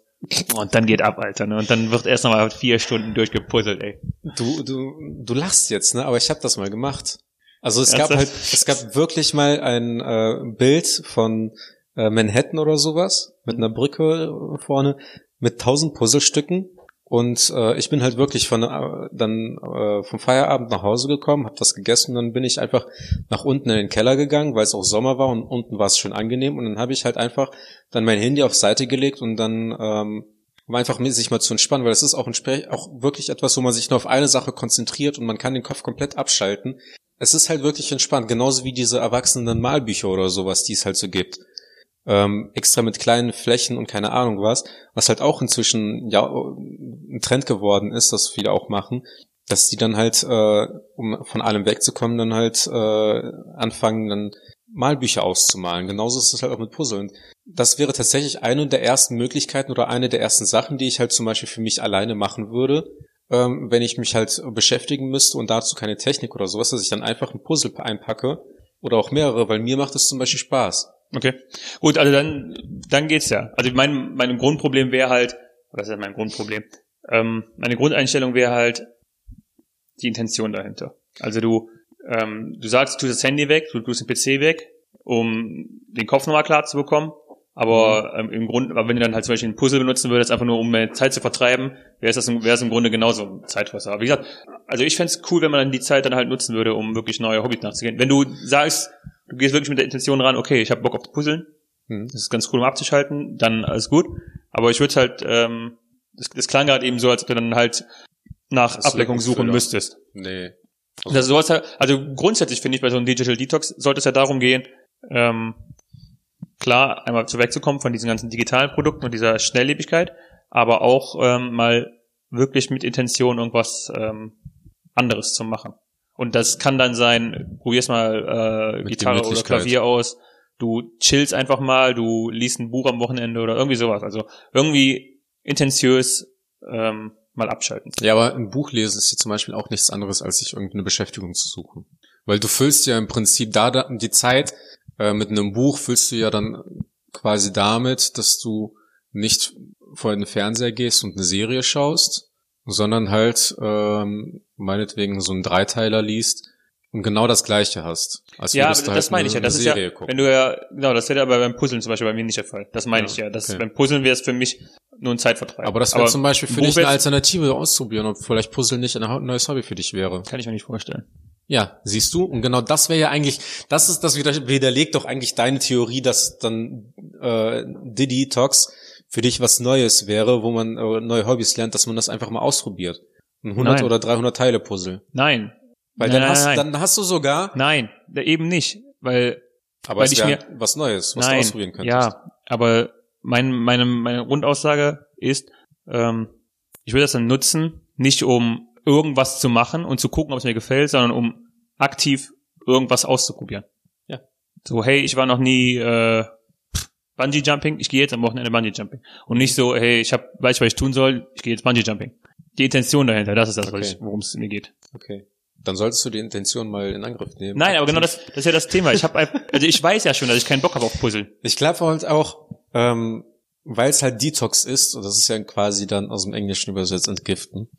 Und dann geht ab, Alter. Ne? Und dann wird erst nochmal vier Stunden durchgepuzzelt, ey. Du, du, du lachst jetzt, ne? Aber ich habe das mal gemacht. Also es gab Ernsthaft? halt, es gab wirklich mal ein äh, Bild von äh, Manhattan oder sowas mit einer Brücke vorne mit tausend Puzzlestücken und äh, ich bin halt wirklich von äh, dann äh, vom Feierabend nach Hause gekommen, habe das gegessen und dann bin ich einfach nach unten in den Keller gegangen, weil es auch Sommer war und unten war es schön angenehm und dann habe ich halt einfach dann mein Handy auf Seite gelegt und dann ähm, um einfach sich mal zu entspannen, weil es ist auch, ein auch wirklich etwas, wo man sich nur auf eine Sache konzentriert und man kann den Kopf komplett abschalten. Es ist halt wirklich entspannt, genauso wie diese erwachsenen Malbücher oder sowas, die es halt so gibt. Ähm, extra mit kleinen Flächen und keine Ahnung was, was halt auch inzwischen ja ein Trend geworden ist, das viele auch machen, dass die dann halt, äh, um von allem wegzukommen, dann halt äh, anfangen, dann Malbücher auszumalen. Genauso ist es halt auch mit Puzzeln. Das wäre tatsächlich eine der ersten Möglichkeiten oder eine der ersten Sachen, die ich halt zum Beispiel für mich alleine machen würde, ähm, wenn ich mich halt beschäftigen müsste und dazu keine Technik oder sowas, dass ich dann einfach ein Puzzle einpacke oder auch mehrere, weil mir macht es zum Beispiel Spaß. Okay. Gut, also dann, dann geht's ja. Also mein, mein Grundproblem wäre halt, was ist mein Grundproblem? Ähm, meine Grundeinstellung wäre halt die Intention dahinter. Also du, ähm, du sagst, du tust das Handy weg, du tust den PC weg, um den Kopf nochmal klar zu bekommen. Aber ähm, im Grunde, aber wenn du dann halt zum Beispiel ein Puzzle benutzen würdest, einfach nur um mehr Zeit zu vertreiben, wäre es das wäre es im Grunde genauso ein Zeitfresser. Aber wie gesagt, also ich fände es cool, wenn man dann die Zeit dann halt nutzen würde, um wirklich neue Hobbys nachzugehen. Wenn du sagst, du gehst wirklich mit der Intention ran, okay, ich habe Bock auf Puzzeln, Hm. das ist ganz cool, um abzuschalten, dann alles gut. Aber ich würde halt, ähm, das, das klang gerade eben so, als ob du dann halt nach Das ist Ablenkung suchen müsstest. Nee. Das sowas halt, also grundsätzlich finde ich bei so einem Digital Detox sollte es ja darum gehen, ähm, klar, einmal zu wegzukommen von diesen ganzen digitalen Produkten und dieser Schnelllebigkeit, aber auch ähm, mal wirklich mit Intention irgendwas ähm, anderes zu machen. Und das kann dann sein, probier's mal äh, Mit Gitarre oder. Klavier aus, du chillst einfach mal, du liest ein Buch am Wochenende oder irgendwie sowas. Also irgendwie intensiös ähm, mal abschalten. Ja, aber ein Buch lesen ist ja zum Beispiel auch nichts anderes, als sich irgendeine Beschäftigung zu suchen. Weil du füllst ja im Prinzip da, da die Zeit äh, mit einem Buch füllst du ja dann quasi damit, dass du nicht vor den Fernseher gehst und eine Serie schaust, sondern halt ähm, meinetwegen so einen Dreiteiler liest und genau das Gleiche hast. Als Ja, das halt meine eine- ich ja. Das ist ja, Serie gucken. wenn du ja, genau, das wäre aber beim Puzzeln zum Beispiel bei mir nicht der Fall. Das meine Ja, ich ja. Das, okay. Beim Puzzeln wäre es für mich nur ein Zeitvertreib. aber das wäre zum Beispiel für dich eine Alternative auszuprobieren, ob vielleicht Puzzle nicht ein neues Hobby für dich wäre. Kann ich mir nicht vorstellen. Ja, siehst du? Und genau das wäre ja eigentlich, das ist das wieder, widerlegt doch eigentlich deine Theorie, dass dann äh, Diddy Talks für dich was Neues wäre, wo man äh, neue Hobbys lernt, dass man das einfach mal ausprobiert. Ein 100 Nein. oder 300 Teile Puzzle. Nein. Weil nein, dann, hast, nein, dann hast du sogar, nein, eben nicht, weil aber Weil es ich mir- was Neues, was nein, du ausprobieren könntest. ja, aber mein, meine, meine Grundaussage ist, ähm, ich will das dann nutzen, nicht um irgendwas zu machen und zu gucken, ob es mir gefällt, sondern um aktiv irgendwas auszuprobieren. Ja. So, hey, ich war noch nie äh, Bungee Jumping, ich gehe jetzt am Wochenende Bungee Jumping. Und nicht so, hey, ich hab, weiß ich, was ich tun soll, ich gehe jetzt Bungee Jumping. Die Intention dahinter, das ist das, Okay. worum es mir geht. Okay. Dann solltest du die Intention mal in Angriff nehmen. Nein, aber genau das, das ist ja das Thema. Ich habe, [laughs] also ich weiß ja schon, dass ich keinen Bock habe auf Puzzle. Ich glaube halt auch, ähm, weil es halt Detox ist, und das ist ja quasi dann aus dem Englischen übersetzt entgiften.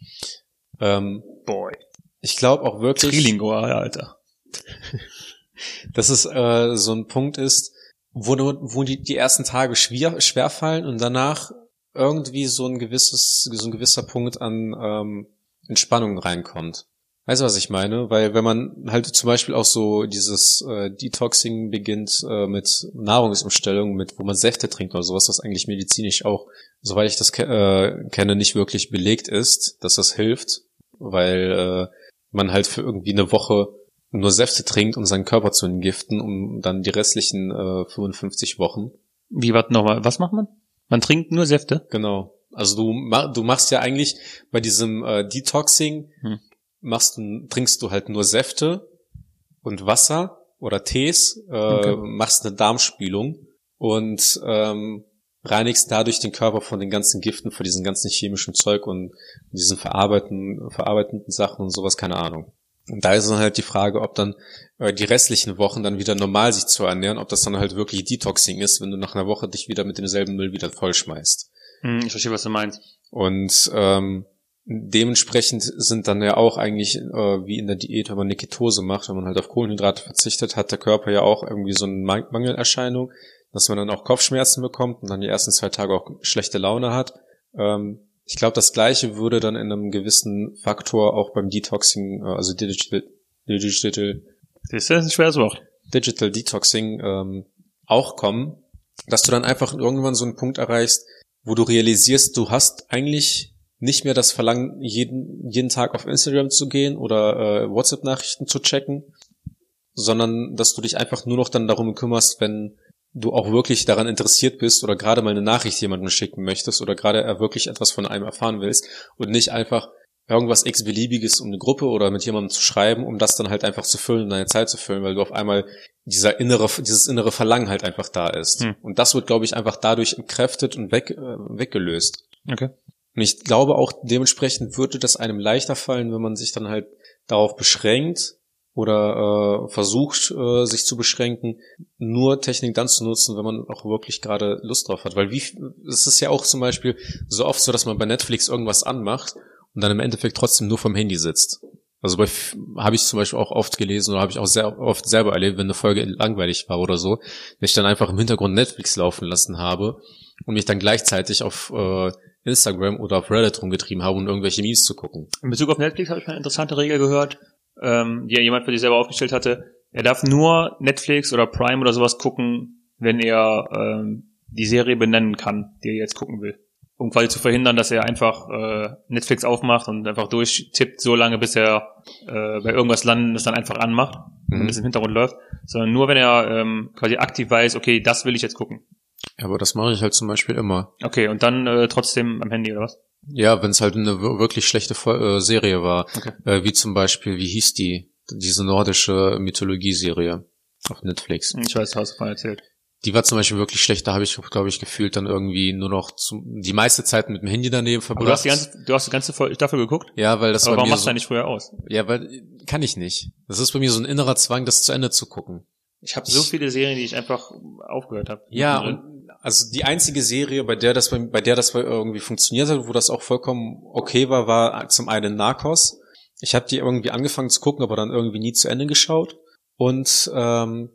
Ähm, Boy. ich glaube auch wirklich, Trilingual, Alter. [laughs] dass es äh, so ein Punkt ist, wo, wo die, die ersten Tage schwer, schwer fallen und danach irgendwie so ein gewisses, so ein gewisser Punkt an ähm, Entspannung reinkommt. Weißt du, was ich meine? Weil wenn man halt zum Beispiel auch so dieses äh, Detoxing beginnt äh, mit Nahrungsumstellung, mit wo man Säfte trinkt oder sowas, was eigentlich medizinisch auch, soweit ich das ke äh, kenne, nicht wirklich belegt ist, dass das hilft, weil äh, man halt für irgendwie eine Woche nur Säfte trinkt, um seinen Körper zu entgiften, um dann die restlichen äh, 55 Wochen. Wie, warte nochmal, was macht man? Man trinkt nur Säfte? Genau. Also du, du machst ja eigentlich bei diesem äh, Detoxing, Hm. machst du, trinkst du halt nur Säfte und Wasser oder Tees, äh, Okay. machst eine Darmspülung und ähm, reinigst dadurch den Körper von den ganzen Giften, von diesem ganzen chemischen Zeug und diesen verarbeitenden, verarbeitenden Sachen und sowas, keine Ahnung. Und da ist dann halt die Frage, ob dann äh, die restlichen Wochen dann wieder normal sich zu ernähren, ob das dann halt wirklich Detoxing ist, wenn du nach einer Woche dich wieder mit demselben Müll wieder vollschmeißt. Hm, ich verstehe, was du meinst. Und ähm, dementsprechend sind dann ja auch eigentlich, äh, wie in der Diät, wenn man eine Ketose macht, wenn man halt auf Kohlenhydrate verzichtet, hat der Körper ja auch irgendwie so eine Man- Mangelerscheinung, dass man dann auch Kopfschmerzen bekommt und dann die ersten zwei Tage auch schlechte Laune hat. Ähm, ich glaube, das Gleiche würde dann in einem gewissen Faktor auch beim Detoxing, äh, also Digital, Digital, Das ist ein schweres Wort. Digital Detoxing ähm, auch kommen, dass du dann einfach irgendwann so einen Punkt erreichst, wo du realisierst, du hast eigentlich nicht mehr das Verlangen, jeden, jeden Tag auf Instagram zu gehen oder äh, WhatsApp-Nachrichten zu checken, sondern dass du dich einfach nur noch dann darum kümmerst, wenn du auch wirklich daran interessiert bist oder gerade mal eine Nachricht jemandem schicken möchtest oder gerade er wirklich etwas von einem erfahren willst und nicht einfach irgendwas x-beliebiges um eine Gruppe oder mit jemandem zu schreiben, um das dann halt einfach zu füllen, deine Zeit zu füllen, weil du auf einmal dieser innere, dieses innere Verlangen halt einfach da ist. Hm. Und das wird, glaube ich, einfach dadurch entkräftet und weg, äh, weggelöst. Okay. Und ich glaube auch dementsprechend würde das einem leichter fallen, wenn man sich dann halt darauf beschränkt oder äh, versucht, äh, sich zu beschränken, nur Technik dann zu nutzen, wenn man auch wirklich gerade Lust drauf hat. Weil wie es ist ja auch zum Beispiel so oft so, dass man bei Netflix irgendwas anmacht und dann im Endeffekt trotzdem nur vom Handy sitzt. Also bei habe ich zum Beispiel auch oft gelesen oder habe ich auch sehr oft selber erlebt, wenn eine Folge langweilig war oder so, dass ich dann einfach im Hintergrund Netflix laufen lassen habe und mich dann gleichzeitig auf äh, Instagram oder auf Reddit rumgetrieben habe, um irgendwelche Memes zu gucken. In Bezug auf Netflix habe ich eine interessante Regel gehört, ähm, die ja jemand für sich selber aufgestellt hatte. Er darf nur Netflix oder Prime oder sowas gucken, wenn er ähm, die Serie benennen kann, die er jetzt gucken will. Um quasi zu verhindern, dass er einfach äh, Netflix aufmacht und einfach durchtippt so lange, bis er äh, bei irgendwas landet, das dann einfach anmacht Mhm. und es im Hintergrund läuft. Sondern nur, wenn er ähm, quasi aktiv weiß, okay, das will ich jetzt gucken. Ja, aber das mache ich halt zum Beispiel immer. Okay, und dann äh, trotzdem am Handy oder was? Ja, wenn es halt eine wir- wirklich schlechte äh, Serie war, Okay. äh, wie zum Beispiel, wie hieß die? Diese nordische Mythologie-Serie auf Netflix. Ich weiß, du hast davon erzählt. Die war zum Beispiel wirklich schlecht, da habe ich, glaube ich, gefühlt dann irgendwie nur noch zum, die meiste Zeit mit dem Handy daneben Aber du hast verbracht. die ganze, du hast die ganze Folge- Staffel geguckt? ja, weil das Aber warum mir machst du so, da nicht früher aus? Ja, weil kann ich nicht. Das ist bei mir so ein innerer Zwang, das zu Ende zu gucken. Ich habe so viele Serien, die ich einfach aufgehört habe. Ja, und also die einzige Serie, bei der das bei, der das irgendwie funktioniert hat, wo das auch vollkommen okay war, war zum einen Narcos. Ich habe die irgendwie angefangen zu gucken, aber dann irgendwie nie zu Ende geschaut. Und ähm,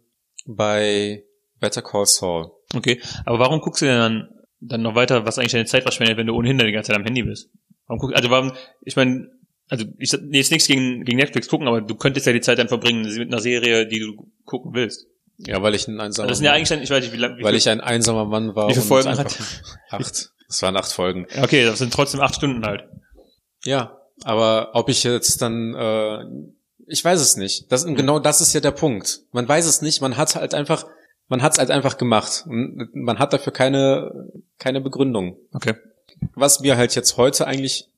bei Better Call Saul. Okay, aber warum guckst du denn dann, dann noch weiter, was eigentlich deine Zeit verschwendet, wenn du ohnehin die ganze Zeit am Handy bist? Warum guck, also warum, ich meine, also ich nee, jetzt nichts gegen, gegen Netflix gucken, aber du könntest ja die Zeit dann verbringen mit einer Serie, die du gucken willst. Ja, weil ich ein einsamer das sind ja eigentlich dann, ich weiß nicht, wie lange. weil ich ein einsamer Mann war. Wie viele Folgen hat? [laughs] Acht. Das waren acht Folgen. Okay, das sind trotzdem acht Stunden halt. Ja, aber ob ich jetzt dann, äh, ich weiß es nicht. Das. Genau das ist ja der Punkt. Man weiß es nicht. Man hat halt einfach, man hat es halt einfach gemacht. Und man hat dafür keine, keine Begründung. Okay. Was mir halt jetzt heute eigentlich,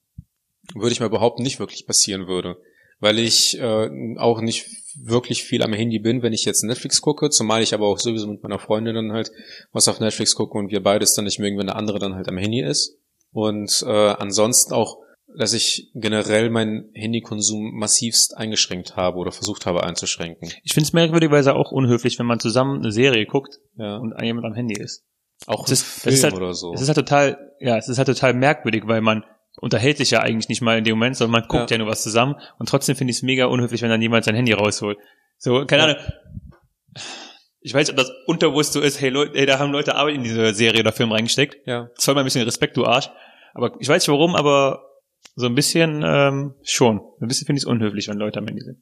würde ich mal behaupten, nicht wirklich passieren würde. Weil ich äh, auch nicht wirklich viel am Handy bin, wenn ich jetzt Netflix gucke, zumal ich aber auch sowieso mit meiner Freundin dann halt was auf Netflix gucke und wir beides dann nicht mögen, wenn der andere dann halt am Handy ist. Und äh, ansonsten auch, dass ich generell meinen Handykonsum massivst eingeschränkt habe oder versucht habe einzuschränken. Ich finde es merkwürdigerweise auch unhöflich, wenn man zusammen eine Serie guckt Ja. und jemand am Handy ist. Auch Das ein ist- Film ist halt- oder so. Es ist halt total, ja, es ist halt total merkwürdig, weil man unterhält sich ja eigentlich nicht mal in dem Moment, sondern man guckt ja, Ja. nur was zusammen und trotzdem finde ich es mega unhöflich, wenn dann jemand sein Handy rausholt. So, keine Ja. Ahnung. Ich weiß, ob das unterbewusst so ist, hey Leute, hey, da haben Leute Arbeit in diese Serie oder Film reingesteckt. ja. Zoll mal ein bisschen Respekt, du Arsch. Aber ich weiß nicht warum, aber so ein bisschen ähm, schon. Ein bisschen finde ich es unhöflich, wenn Leute am Handy sind.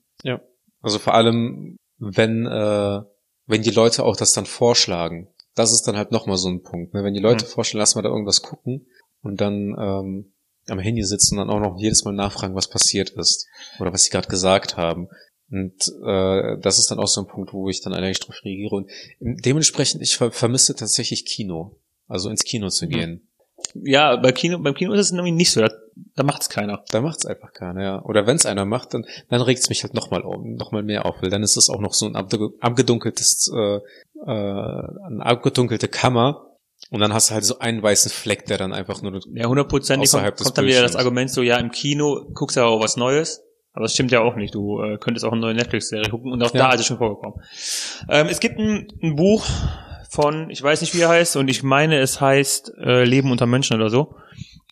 Also vor allem, wenn, äh, wenn die Leute auch das dann vorschlagen. Das ist dann halt nochmal so ein Punkt. Ne? Wenn die Leute Mhm. vorschlagen, lass mal da irgendwas gucken und dann ähm, am Handy sitzen und dann auch noch jedes Mal nachfragen, was passiert ist oder was sie gerade gesagt haben. Und äh, das ist dann auch so ein Punkt, wo ich dann allergisch drauf reagiere. Und dementsprechend, ich ver vermisse tatsächlich Kino. Also ins Kino zu Mhm. gehen. Ja, bei Kino, beim Kino ist es nämlich nicht so. Da, da macht's keiner. Da macht's einfach keiner, ja. Oder wenn's einer macht, dann, dann regt's mich halt nochmal noch mal mehr auf, weil dann ist es auch noch so ein abge- abgedunkeltes, äh, äh, eine abgedunkelte Kammer. Und dann hast du halt so einen weißen Fleck, der dann einfach nur Ja, hundertprozentig kommt, kommt dann wieder das. Argument so, ja, im Kino guckst du ja auch was Neues. Aber das stimmt ja auch nicht. Du äh, könntest auch eine neue Netflix-Serie gucken und auch Ja. da ist es schon vorgekommen. Ähm, es gibt ein, ein Buch von, ich weiß nicht, wie er heißt, und ich meine, es heißt äh, Leben unter Menschen oder so,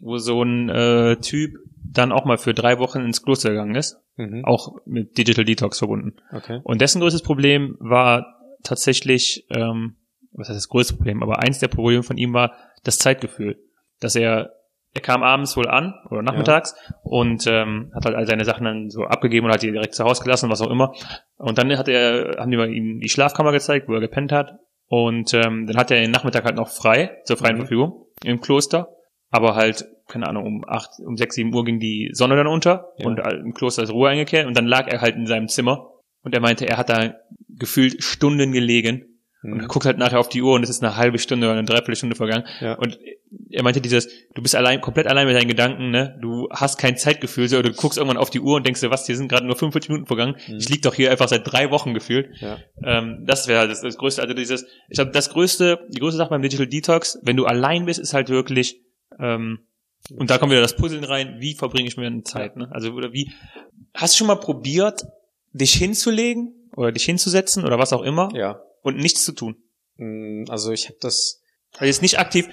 wo so ein äh, Typ dann auch mal für drei Wochen ins Kloster gegangen ist, Mhm. auch mit Digital Detox verbunden. Okay. Und dessen größtes Problem war tatsächlich, ähm, was heißt das größte Problem, aber eins der Probleme von ihm war das Zeitgefühl. Dass er, er kam abends wohl an oder nachmittags und ähm, hat halt all seine Sachen dann so abgegeben und hat die direkt zu Hause gelassen, was auch immer. Und dann hat er, haben die mal ihm die Schlafkammer gezeigt, wo er gepennt hat. Und ähm, dann hat er den Nachmittag halt noch frei, zur freien Mhm. Verfügung im Kloster. Aber halt, keine Ahnung, um acht, um sechs, sieben Uhr ging die Sonne dann unter Ja. und im Kloster ist Ruhe eingekehrt und dann lag er halt in seinem Zimmer und er meinte, er hat da gefühlt Stunden gelegen und er Mhm. guckt halt nachher auf die Uhr und es ist eine halbe Stunde oder eine Dreiviertelstunde vergangen. Ja. Und er meinte dieses, du bist allein, komplett allein mit deinen Gedanken, ne? Du hast kein Zeitgefühl, so, du guckst irgendwann auf die Uhr und denkst dir, was, hier sind gerade nur 45 Minuten vergangen. Mhm. Ich lieg doch hier einfach seit drei Wochen gefühlt. Ja. Ähm, das wäre halt das, das Größte, also dieses, ich glaube, das Größte, die größte Sache beim Digital Detox, wenn du allein bist, ist halt wirklich, ähm, und da kommt wieder das Puzzeln rein, wie verbringe ich mir eine Zeit, ne? Also, oder wie, hast du schon mal probiert, dich hinzulegen oder dich hinzusetzen oder was auch immer Ja. Und nichts zu tun? Mm, Also ich habe das, Also jetzt nicht aktiv,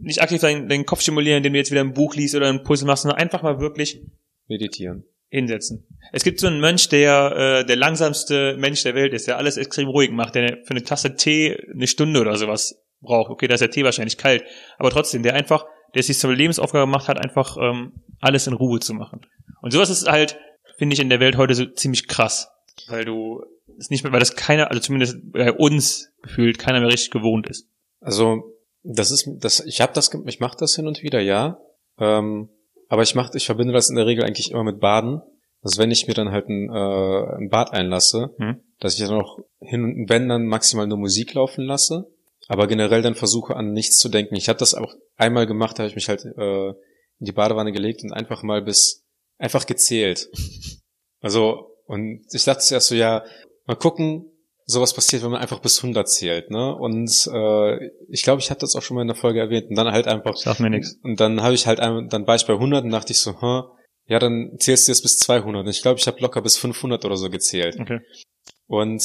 nicht aktiv deinen, deinen Kopf stimulieren, indem du jetzt wieder ein Buch liest oder ein Puzzle machst, sondern einfach mal wirklich meditieren. hinsetzen. Es gibt so einen Mönch, der äh, der langsamste Mensch der Welt ist, der alles extrem ruhig macht, der für eine Tasse Tee eine Stunde oder sowas braucht. Okay, da ist der Tee wahrscheinlich kalt, aber trotzdem, der einfach, der sich zur Lebensaufgabe gemacht hat, einfach ähm, alles in Ruhe zu machen. Und sowas ist halt, finde ich, in der Welt heute so ziemlich krass, weil du es nicht mehr, weil das keiner, also zumindest bei uns gefühlt keiner mehr richtig gewohnt ist. Also das ist, das, ich habe das, ich mache das hin und wieder, ja. Ähm, aber ich mache, ich verbinde das in der Regel eigentlich immer mit Baden. Also wenn ich mir dann halt ein, äh, ein Bad einlasse, Hm. dass ich dann auch hin und wenn dann maximal nur Musik laufen lasse, aber generell dann versuche an nichts zu denken. Ich habe das auch einmal gemacht, da habe ich mich halt äh, in die Badewanne gelegt und einfach mal bis einfach gezählt. [laughs] Also und ich dachte zuerst so, ja, mal gucken, sowas passiert, wenn man einfach bis 100 zählt, ne? Und äh, ich glaube, ich hatte das auch schon mal in der Folge erwähnt und dann halt einfach Sagt mir nichts. und dann habe ich halt ein, dann war ich bei 100 und dachte ich so, hm, ja, dann zählst du jetzt bis 200. Und ich glaube, ich habe locker bis 500 oder so gezählt. Okay. Und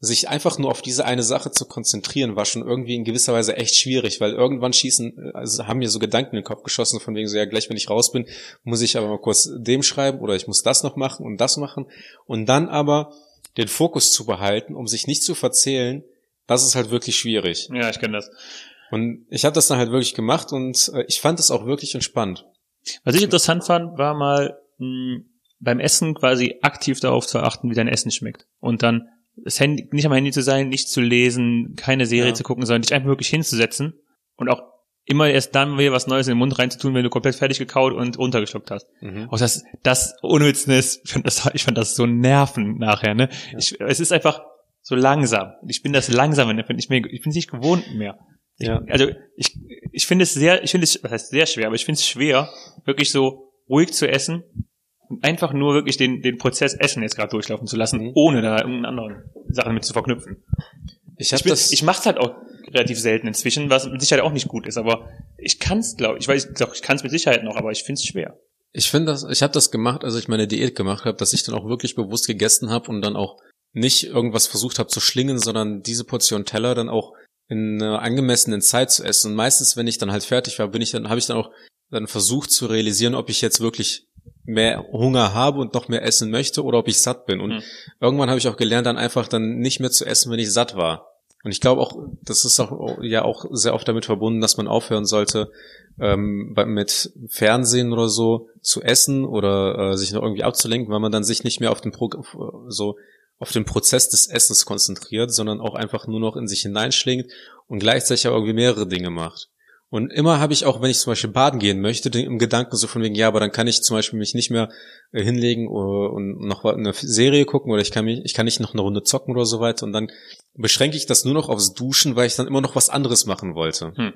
sich einfach nur auf diese eine Sache zu konzentrieren, war schon irgendwie in gewisser Weise echt schwierig, weil irgendwann schießen, also haben mir so Gedanken in den Kopf geschossen, von wegen so, ja, gleich wenn ich raus bin, muss ich aber mal kurz dem schreiben oder ich muss das noch machen und das machen. Und dann aber den Fokus zu behalten, um sich nicht zu verzählen, das ist halt wirklich schwierig. Ja, ich kenne das. Und ich habe das dann halt wirklich gemacht und äh, ich fand es auch wirklich entspannt. Was ich interessant fand, war mal mh, beim Essen quasi aktiv darauf zu achten, wie dein Essen schmeckt. Und dann das Handy, nicht am Handy zu sein, nicht zu lesen, keine Serie Ja. zu gucken, sondern dich einfach wirklich hinzusetzen und auch immer erst dann wieder was Neues in den Mund reinzutun, wenn du komplett fertig gekaut und runtergeschluckt hast. Mhm. Auch das, das Unnütznis, ich fand das, ich fand das so nerven nachher, ne? Ich, es ist einfach so langsam. Ich bin das langsam, ich bin nicht mehr, ich bin nicht gewohnt mehr. Ich, Ja. Also ich, ich finde es sehr, ich finde es, was heißt sehr schwer, aber ich finde es schwer, wirklich so ruhig zu essen und einfach nur wirklich den, den Prozess Essen jetzt gerade durchlaufen zu lassen, Mhm. ohne da irgendeine andere Sachen mit zu verknüpfen. Ich habe Ich, bin, das. ich mach's halt auch relativ selten inzwischen, was mit Sicherheit auch nicht gut ist, aber ich kann's, glaube ich, weiß, doch, ich kann's mit Sicherheit noch, aber ich find's schwer. Ich finde das, ich habe das gemacht, als ich meine Diät gemacht habe, dass ich dann auch wirklich bewusst gegessen habe und dann auch nicht irgendwas versucht habe zu schlingen, sondern diese Portion Teller dann auch in einer angemessenen Zeit zu essen. Und meistens, wenn ich dann halt fertig war, bin ich dann, habe ich dann auch dann versucht zu realisieren, ob ich jetzt wirklich mehr Hunger habe und noch mehr essen möchte oder ob ich satt bin. Und Hm. irgendwann habe ich auch gelernt, dann einfach dann nicht mehr zu essen, wenn ich satt war. Und ich glaube auch, das ist auch ja auch sehr oft damit verbunden, dass man aufhören sollte, ähm, mit Fernsehen oder so zu essen oder äh, sich noch irgendwie abzulenken, weil man dann sich nicht mehr auf den Pro so auf den Prozess des Essens konzentriert, sondern auch einfach nur noch in sich hineinschlingt und gleichzeitig auch irgendwie mehrere Dinge macht. Und immer habe ich auch, wenn ich zum Beispiel baden gehen möchte, den, im Gedanken so von wegen, ja, aber dann kann ich zum Beispiel mich nicht mehr äh, hinlegen oder, und noch eine Serie gucken oder ich kann mich, ich kann nicht noch eine Runde zocken oder so weiter und dann beschränke ich das nur noch aufs Duschen, weil ich dann immer noch was anderes machen wollte. Hm.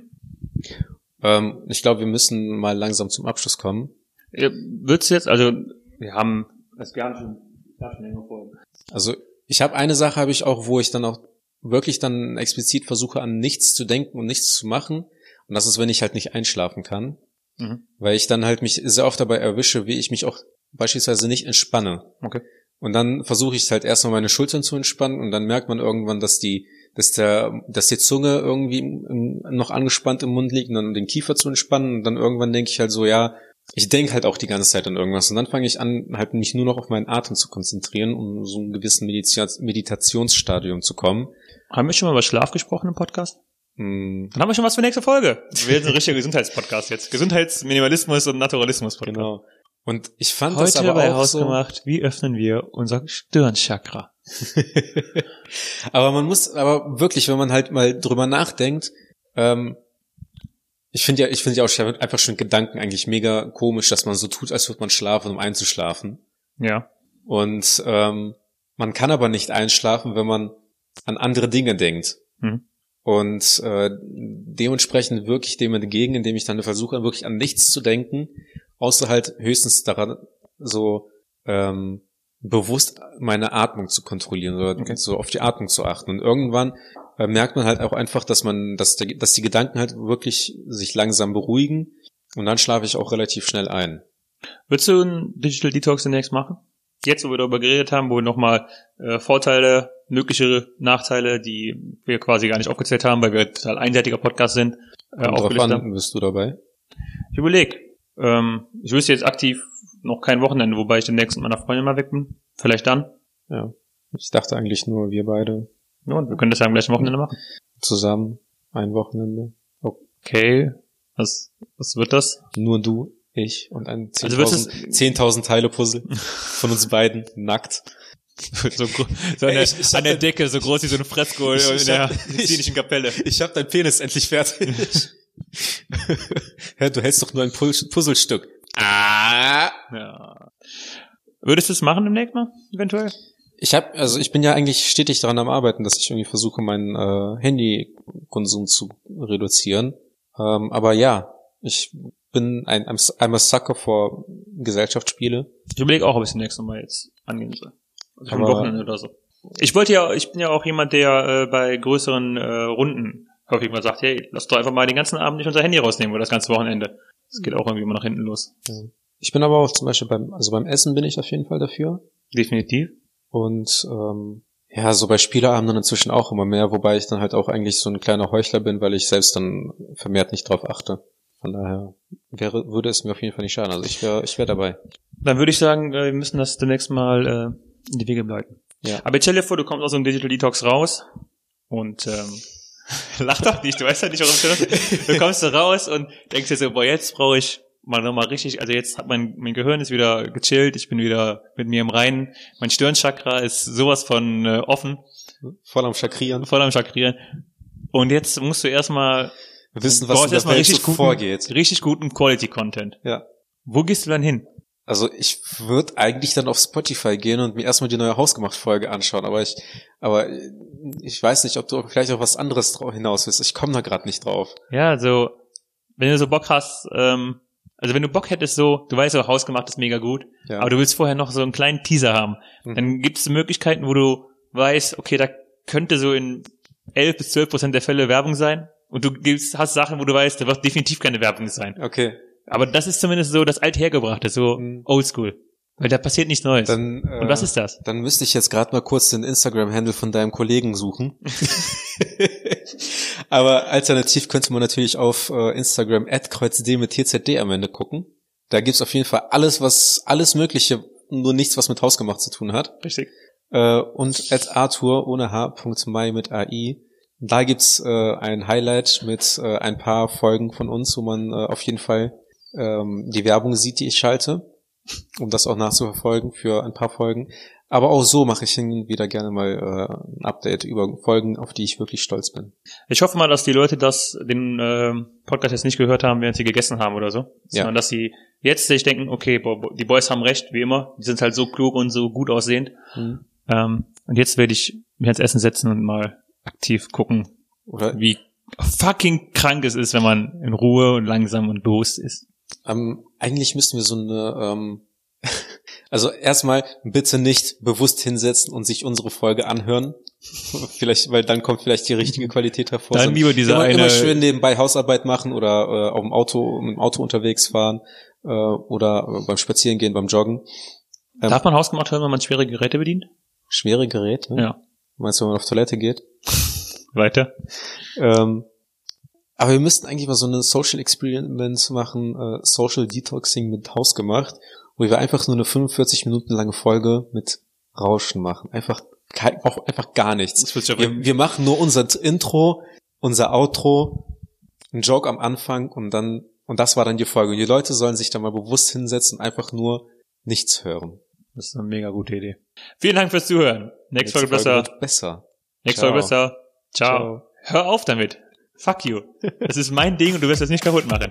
Ähm, ich glaube, wir müssen mal langsam zum Abschluss kommen. Äh, Wird's jetzt, also wir haben, das haben schon, haben schon länger vor. Also ich habe eine Sache habe ich auch, wo ich dann auch wirklich dann explizit versuche an nichts zu denken und nichts zu machen. Und das ist, wenn ich halt nicht einschlafen kann, Mhm. weil ich dann halt mich sehr oft dabei erwische, wie ich mich auch beispielsweise nicht entspanne. Okay. Und dann versuche ich halt erstmal meine Schultern zu entspannen und dann merkt man irgendwann, dass die, dass der, dass die Zunge irgendwie im- noch angespannt im Mund liegt und dann den Kiefer zu entspannen und dann irgendwann denke ich halt so, ja, ich denke halt auch die ganze Zeit an irgendwas und dann fange ich an, halt mich nur noch auf meinen Atem zu konzentrieren, um so einen gewissen Medita- Meditationsstadium zu kommen. Haben wir schon mal über Schlaf gesprochen im Podcast? Hm, Dann haben wir schon was für nächste Folge. Wir sind ein richtiger Gesundheitspodcast jetzt. Gesundheitsminimalismus und Naturalismus Podcast. genau. Und ich fand das Heute aber bei auch so, Hausgemacht, wie öffnen wir unser Stirnchakra? [laughs] aber man muss, aber wirklich, wenn man halt mal drüber nachdenkt, ähm, ich finde ja, ich finde ja auch einfach schon Gedanken eigentlich mega komisch, dass man so tut, als würde man schlafen, um einzuschlafen. Ja. Und ähm, man kann aber nicht einschlafen, wenn man an andere Dinge denkt. Mhm. Und äh, dementsprechend wirklich dem entgegen, indem ich dann versuche, wirklich an nichts zu denken, außer halt höchstens daran, so ähm, bewusst meine Atmung zu kontrollieren oder Okay. so auf die Atmung zu achten. Und irgendwann äh, merkt man halt auch einfach, dass man, dass, der, dass die Gedanken halt wirklich sich langsam beruhigen und dann schlafe ich auch relativ schnell ein. Willst du einen Digital Detox demnächst machen? Jetzt, wo wir darüber geredet haben, wo wir nochmal äh, Vorteile, mögliche Nachteile, die wir quasi gar nicht aufgezählt haben, weil wir ein total einseitiger Podcast sind, äh, aufgelistet haben. an, bist du dabei? Ich überleg. Ähm, ich wüsste jetzt aktiv noch kein Wochenende, wobei ich demnächst mit meiner Freundin mal weg bin. Vielleicht dann. Ja. Ich dachte eigentlich nur, wir beide Ja, und wir können das ja am gleichen Wochenende machen. zusammen ein Wochenende. Okay. Was, was wird das? Nur du, ich und ein Also wird 10.000 10.000 Teile Puzzle von uns beiden nackt. [laughs] so, so an, der, ich- ich an der Decke, so groß wie so eine Fresko Ich- in ich der medizinischen Kapelle. Ich hab dein Penis endlich fertig. [laughs] ja, du hältst doch nur ein Puzzlestück. Ah. Ja. Würdest du es machen demnächst mal, eventuell? Ich hab, also ich bin ja eigentlich stetig daran am Arbeiten, dass ich irgendwie versuche, meinen äh, Handykonsum zu reduzieren. Ähm, aber ja, ich bin ein I'm, I'm a sucker for Gesellschaftsspiele. Ich überlege auch, ob ich es demnächst nochmal jetzt angehen soll. Also Aber- Wochenende oder so. Ich wollte ja, ich bin ja auch jemand, der äh, bei größeren äh, Runden häufig mal sagt, hey, lass doch einfach mal den ganzen Abend nicht unser Handy rausnehmen oder das ganze Wochenende. Das geht auch irgendwie immer nach hinten los. Ich bin aber auch zum Beispiel beim, also beim Essen bin ich auf jeden Fall dafür. Definitiv. Und ähm, ja, so bei Spieleabenden inzwischen auch immer mehr, wobei ich dann halt auch eigentlich so ein kleiner Heuchler bin, weil ich selbst dann vermehrt nicht drauf achte. Von daher wäre, würde es mir auf jeden Fall nicht schaden. Also ich wäre ich wär dabei. Dann würde ich sagen, äh, wir müssen das demnächst mal äh, in die Wege leiten. Ja. Aber stell dir vor, du kommst aus so einem Digital Detox raus und ähm, [laughs] lach doch nicht, du weißt ja nicht, warum ich das Du kommst da raus und denkst dir so, boah, jetzt brauche ich mal nochmal richtig, also jetzt hat mein, mein Gehirn ist wieder gechillt, ich bin wieder mit mir im Reinen, mein Stirnchakra ist sowas von äh, offen, Voll am Chakrieren. voll am Chakrieren. Und jetzt musst du erstmal Wissen, was in der Welt richtig so guten, vorgeht. richtig guten Quality-Content. Ja. Wo gehst du dann hin? Also ich würde eigentlich dann auf Spotify gehen und mir erstmal die neue Hausgemacht-Folge anschauen, aber ich, aber ich weiß nicht, ob du vielleicht auf was anderes hinaus willst. Ich komme da gerade nicht drauf. Ja, also, wenn du so Bock hast, ähm, also wenn du Bock hättest, so, du weißt, so hausgemacht ist mega gut, Ja. aber du willst vorher noch so einen kleinen Teaser haben, Mhm. dann gibt es Möglichkeiten, wo du weißt, okay, da könnte so in 11 bis 12 Prozent der Fälle Werbung sein und du gibst, hast Sachen, wo du weißt, da wird definitiv keine Werbung sein. okay. Aber das ist zumindest so das althergebrachte, so Mhm. oldschool. Weil da passiert nichts Neues. Dann, äh, und was ist das? Dann müsste ich jetzt gerade mal kurz den Instagram-Handle von deinem Kollegen suchen. [laughs] Aber alternativ könnte man natürlich auf äh, Instagram @kreuzdm mit TZD am Ende gucken. Da gibt's auf jeden Fall alles, was alles Mögliche, nur nichts, was mit Hausgemacht zu tun hat. Richtig. Äh, und at Arthur ohne H.mai mit AI. Da gibt's äh, ein Highlight mit äh, ein paar Folgen von uns, wo man äh, auf jeden Fall ähm, die Werbung sieht, die ich schalte, um das auch nachzuverfolgen für ein paar Folgen. Aber auch so mache ich hin und wieder gerne mal äh, ein Update über Folgen, auf die ich wirklich stolz bin. Ich hoffe mal, dass die Leute das, den ähm, Podcast jetzt nicht gehört haben, während sie gegessen haben oder so. Ja. Sondern dass sie jetzt sich denken, okay, bo- bo- die Boys haben recht, wie immer. Die sind halt so klug und so gut aussehend. Ähm, und jetzt werde ich mich ans Essen setzen und mal aktiv gucken, Oder wie fucking krank es ist, wenn man in Ruhe und langsam und bewusst ist. Ähm, eigentlich müssten wir so eine, ähm, [laughs] also erstmal bitte nicht bewusst hinsetzen und sich unsere Folge anhören. [laughs] vielleicht, weil dann kommt vielleicht die richtige Qualität hervor. Dann lieber diese immer, eine- immer schön nebenbei Hausarbeit machen oder äh, auf dem Auto, mit dem Auto unterwegs fahren äh, oder äh, beim Spazierengehen, beim Joggen. Ähm, Darf man hausgemacht hören, wenn man schwere Geräte bedient? Schwere Geräte. Ja. Meinst du, wenn man auf Toilette geht? [laughs] Weiter. Ähm, aber wir müssten eigentlich mal so eine Social Experiment machen, äh, Social Detoxing mit Hausgemacht, wo wir einfach nur eine 45 Minuten lange Folge mit Rauschen machen. Einfach kein, auch einfach gar nichts. Sich Wir, wir machen nur unser Intro, unser Outro, ein Joke am Anfang und dann und das war dann die Folge. Und die Leute sollen sich da mal bewusst hinsetzen, einfach nur nichts hören. Das ist eine mega gute Idee. Vielen Dank fürs Zuhören. Nächste Folge Folge besser. wird besser. Nächste Ciao. Folge besser. Ciao. Ciao. Hör auf damit. Fuck you. Das ist mein Ding und du wirst das nicht kaputt machen.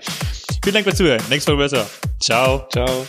Vielen Dank fürs Zuhören. Nächste Folge besser. Ciao. Ciao.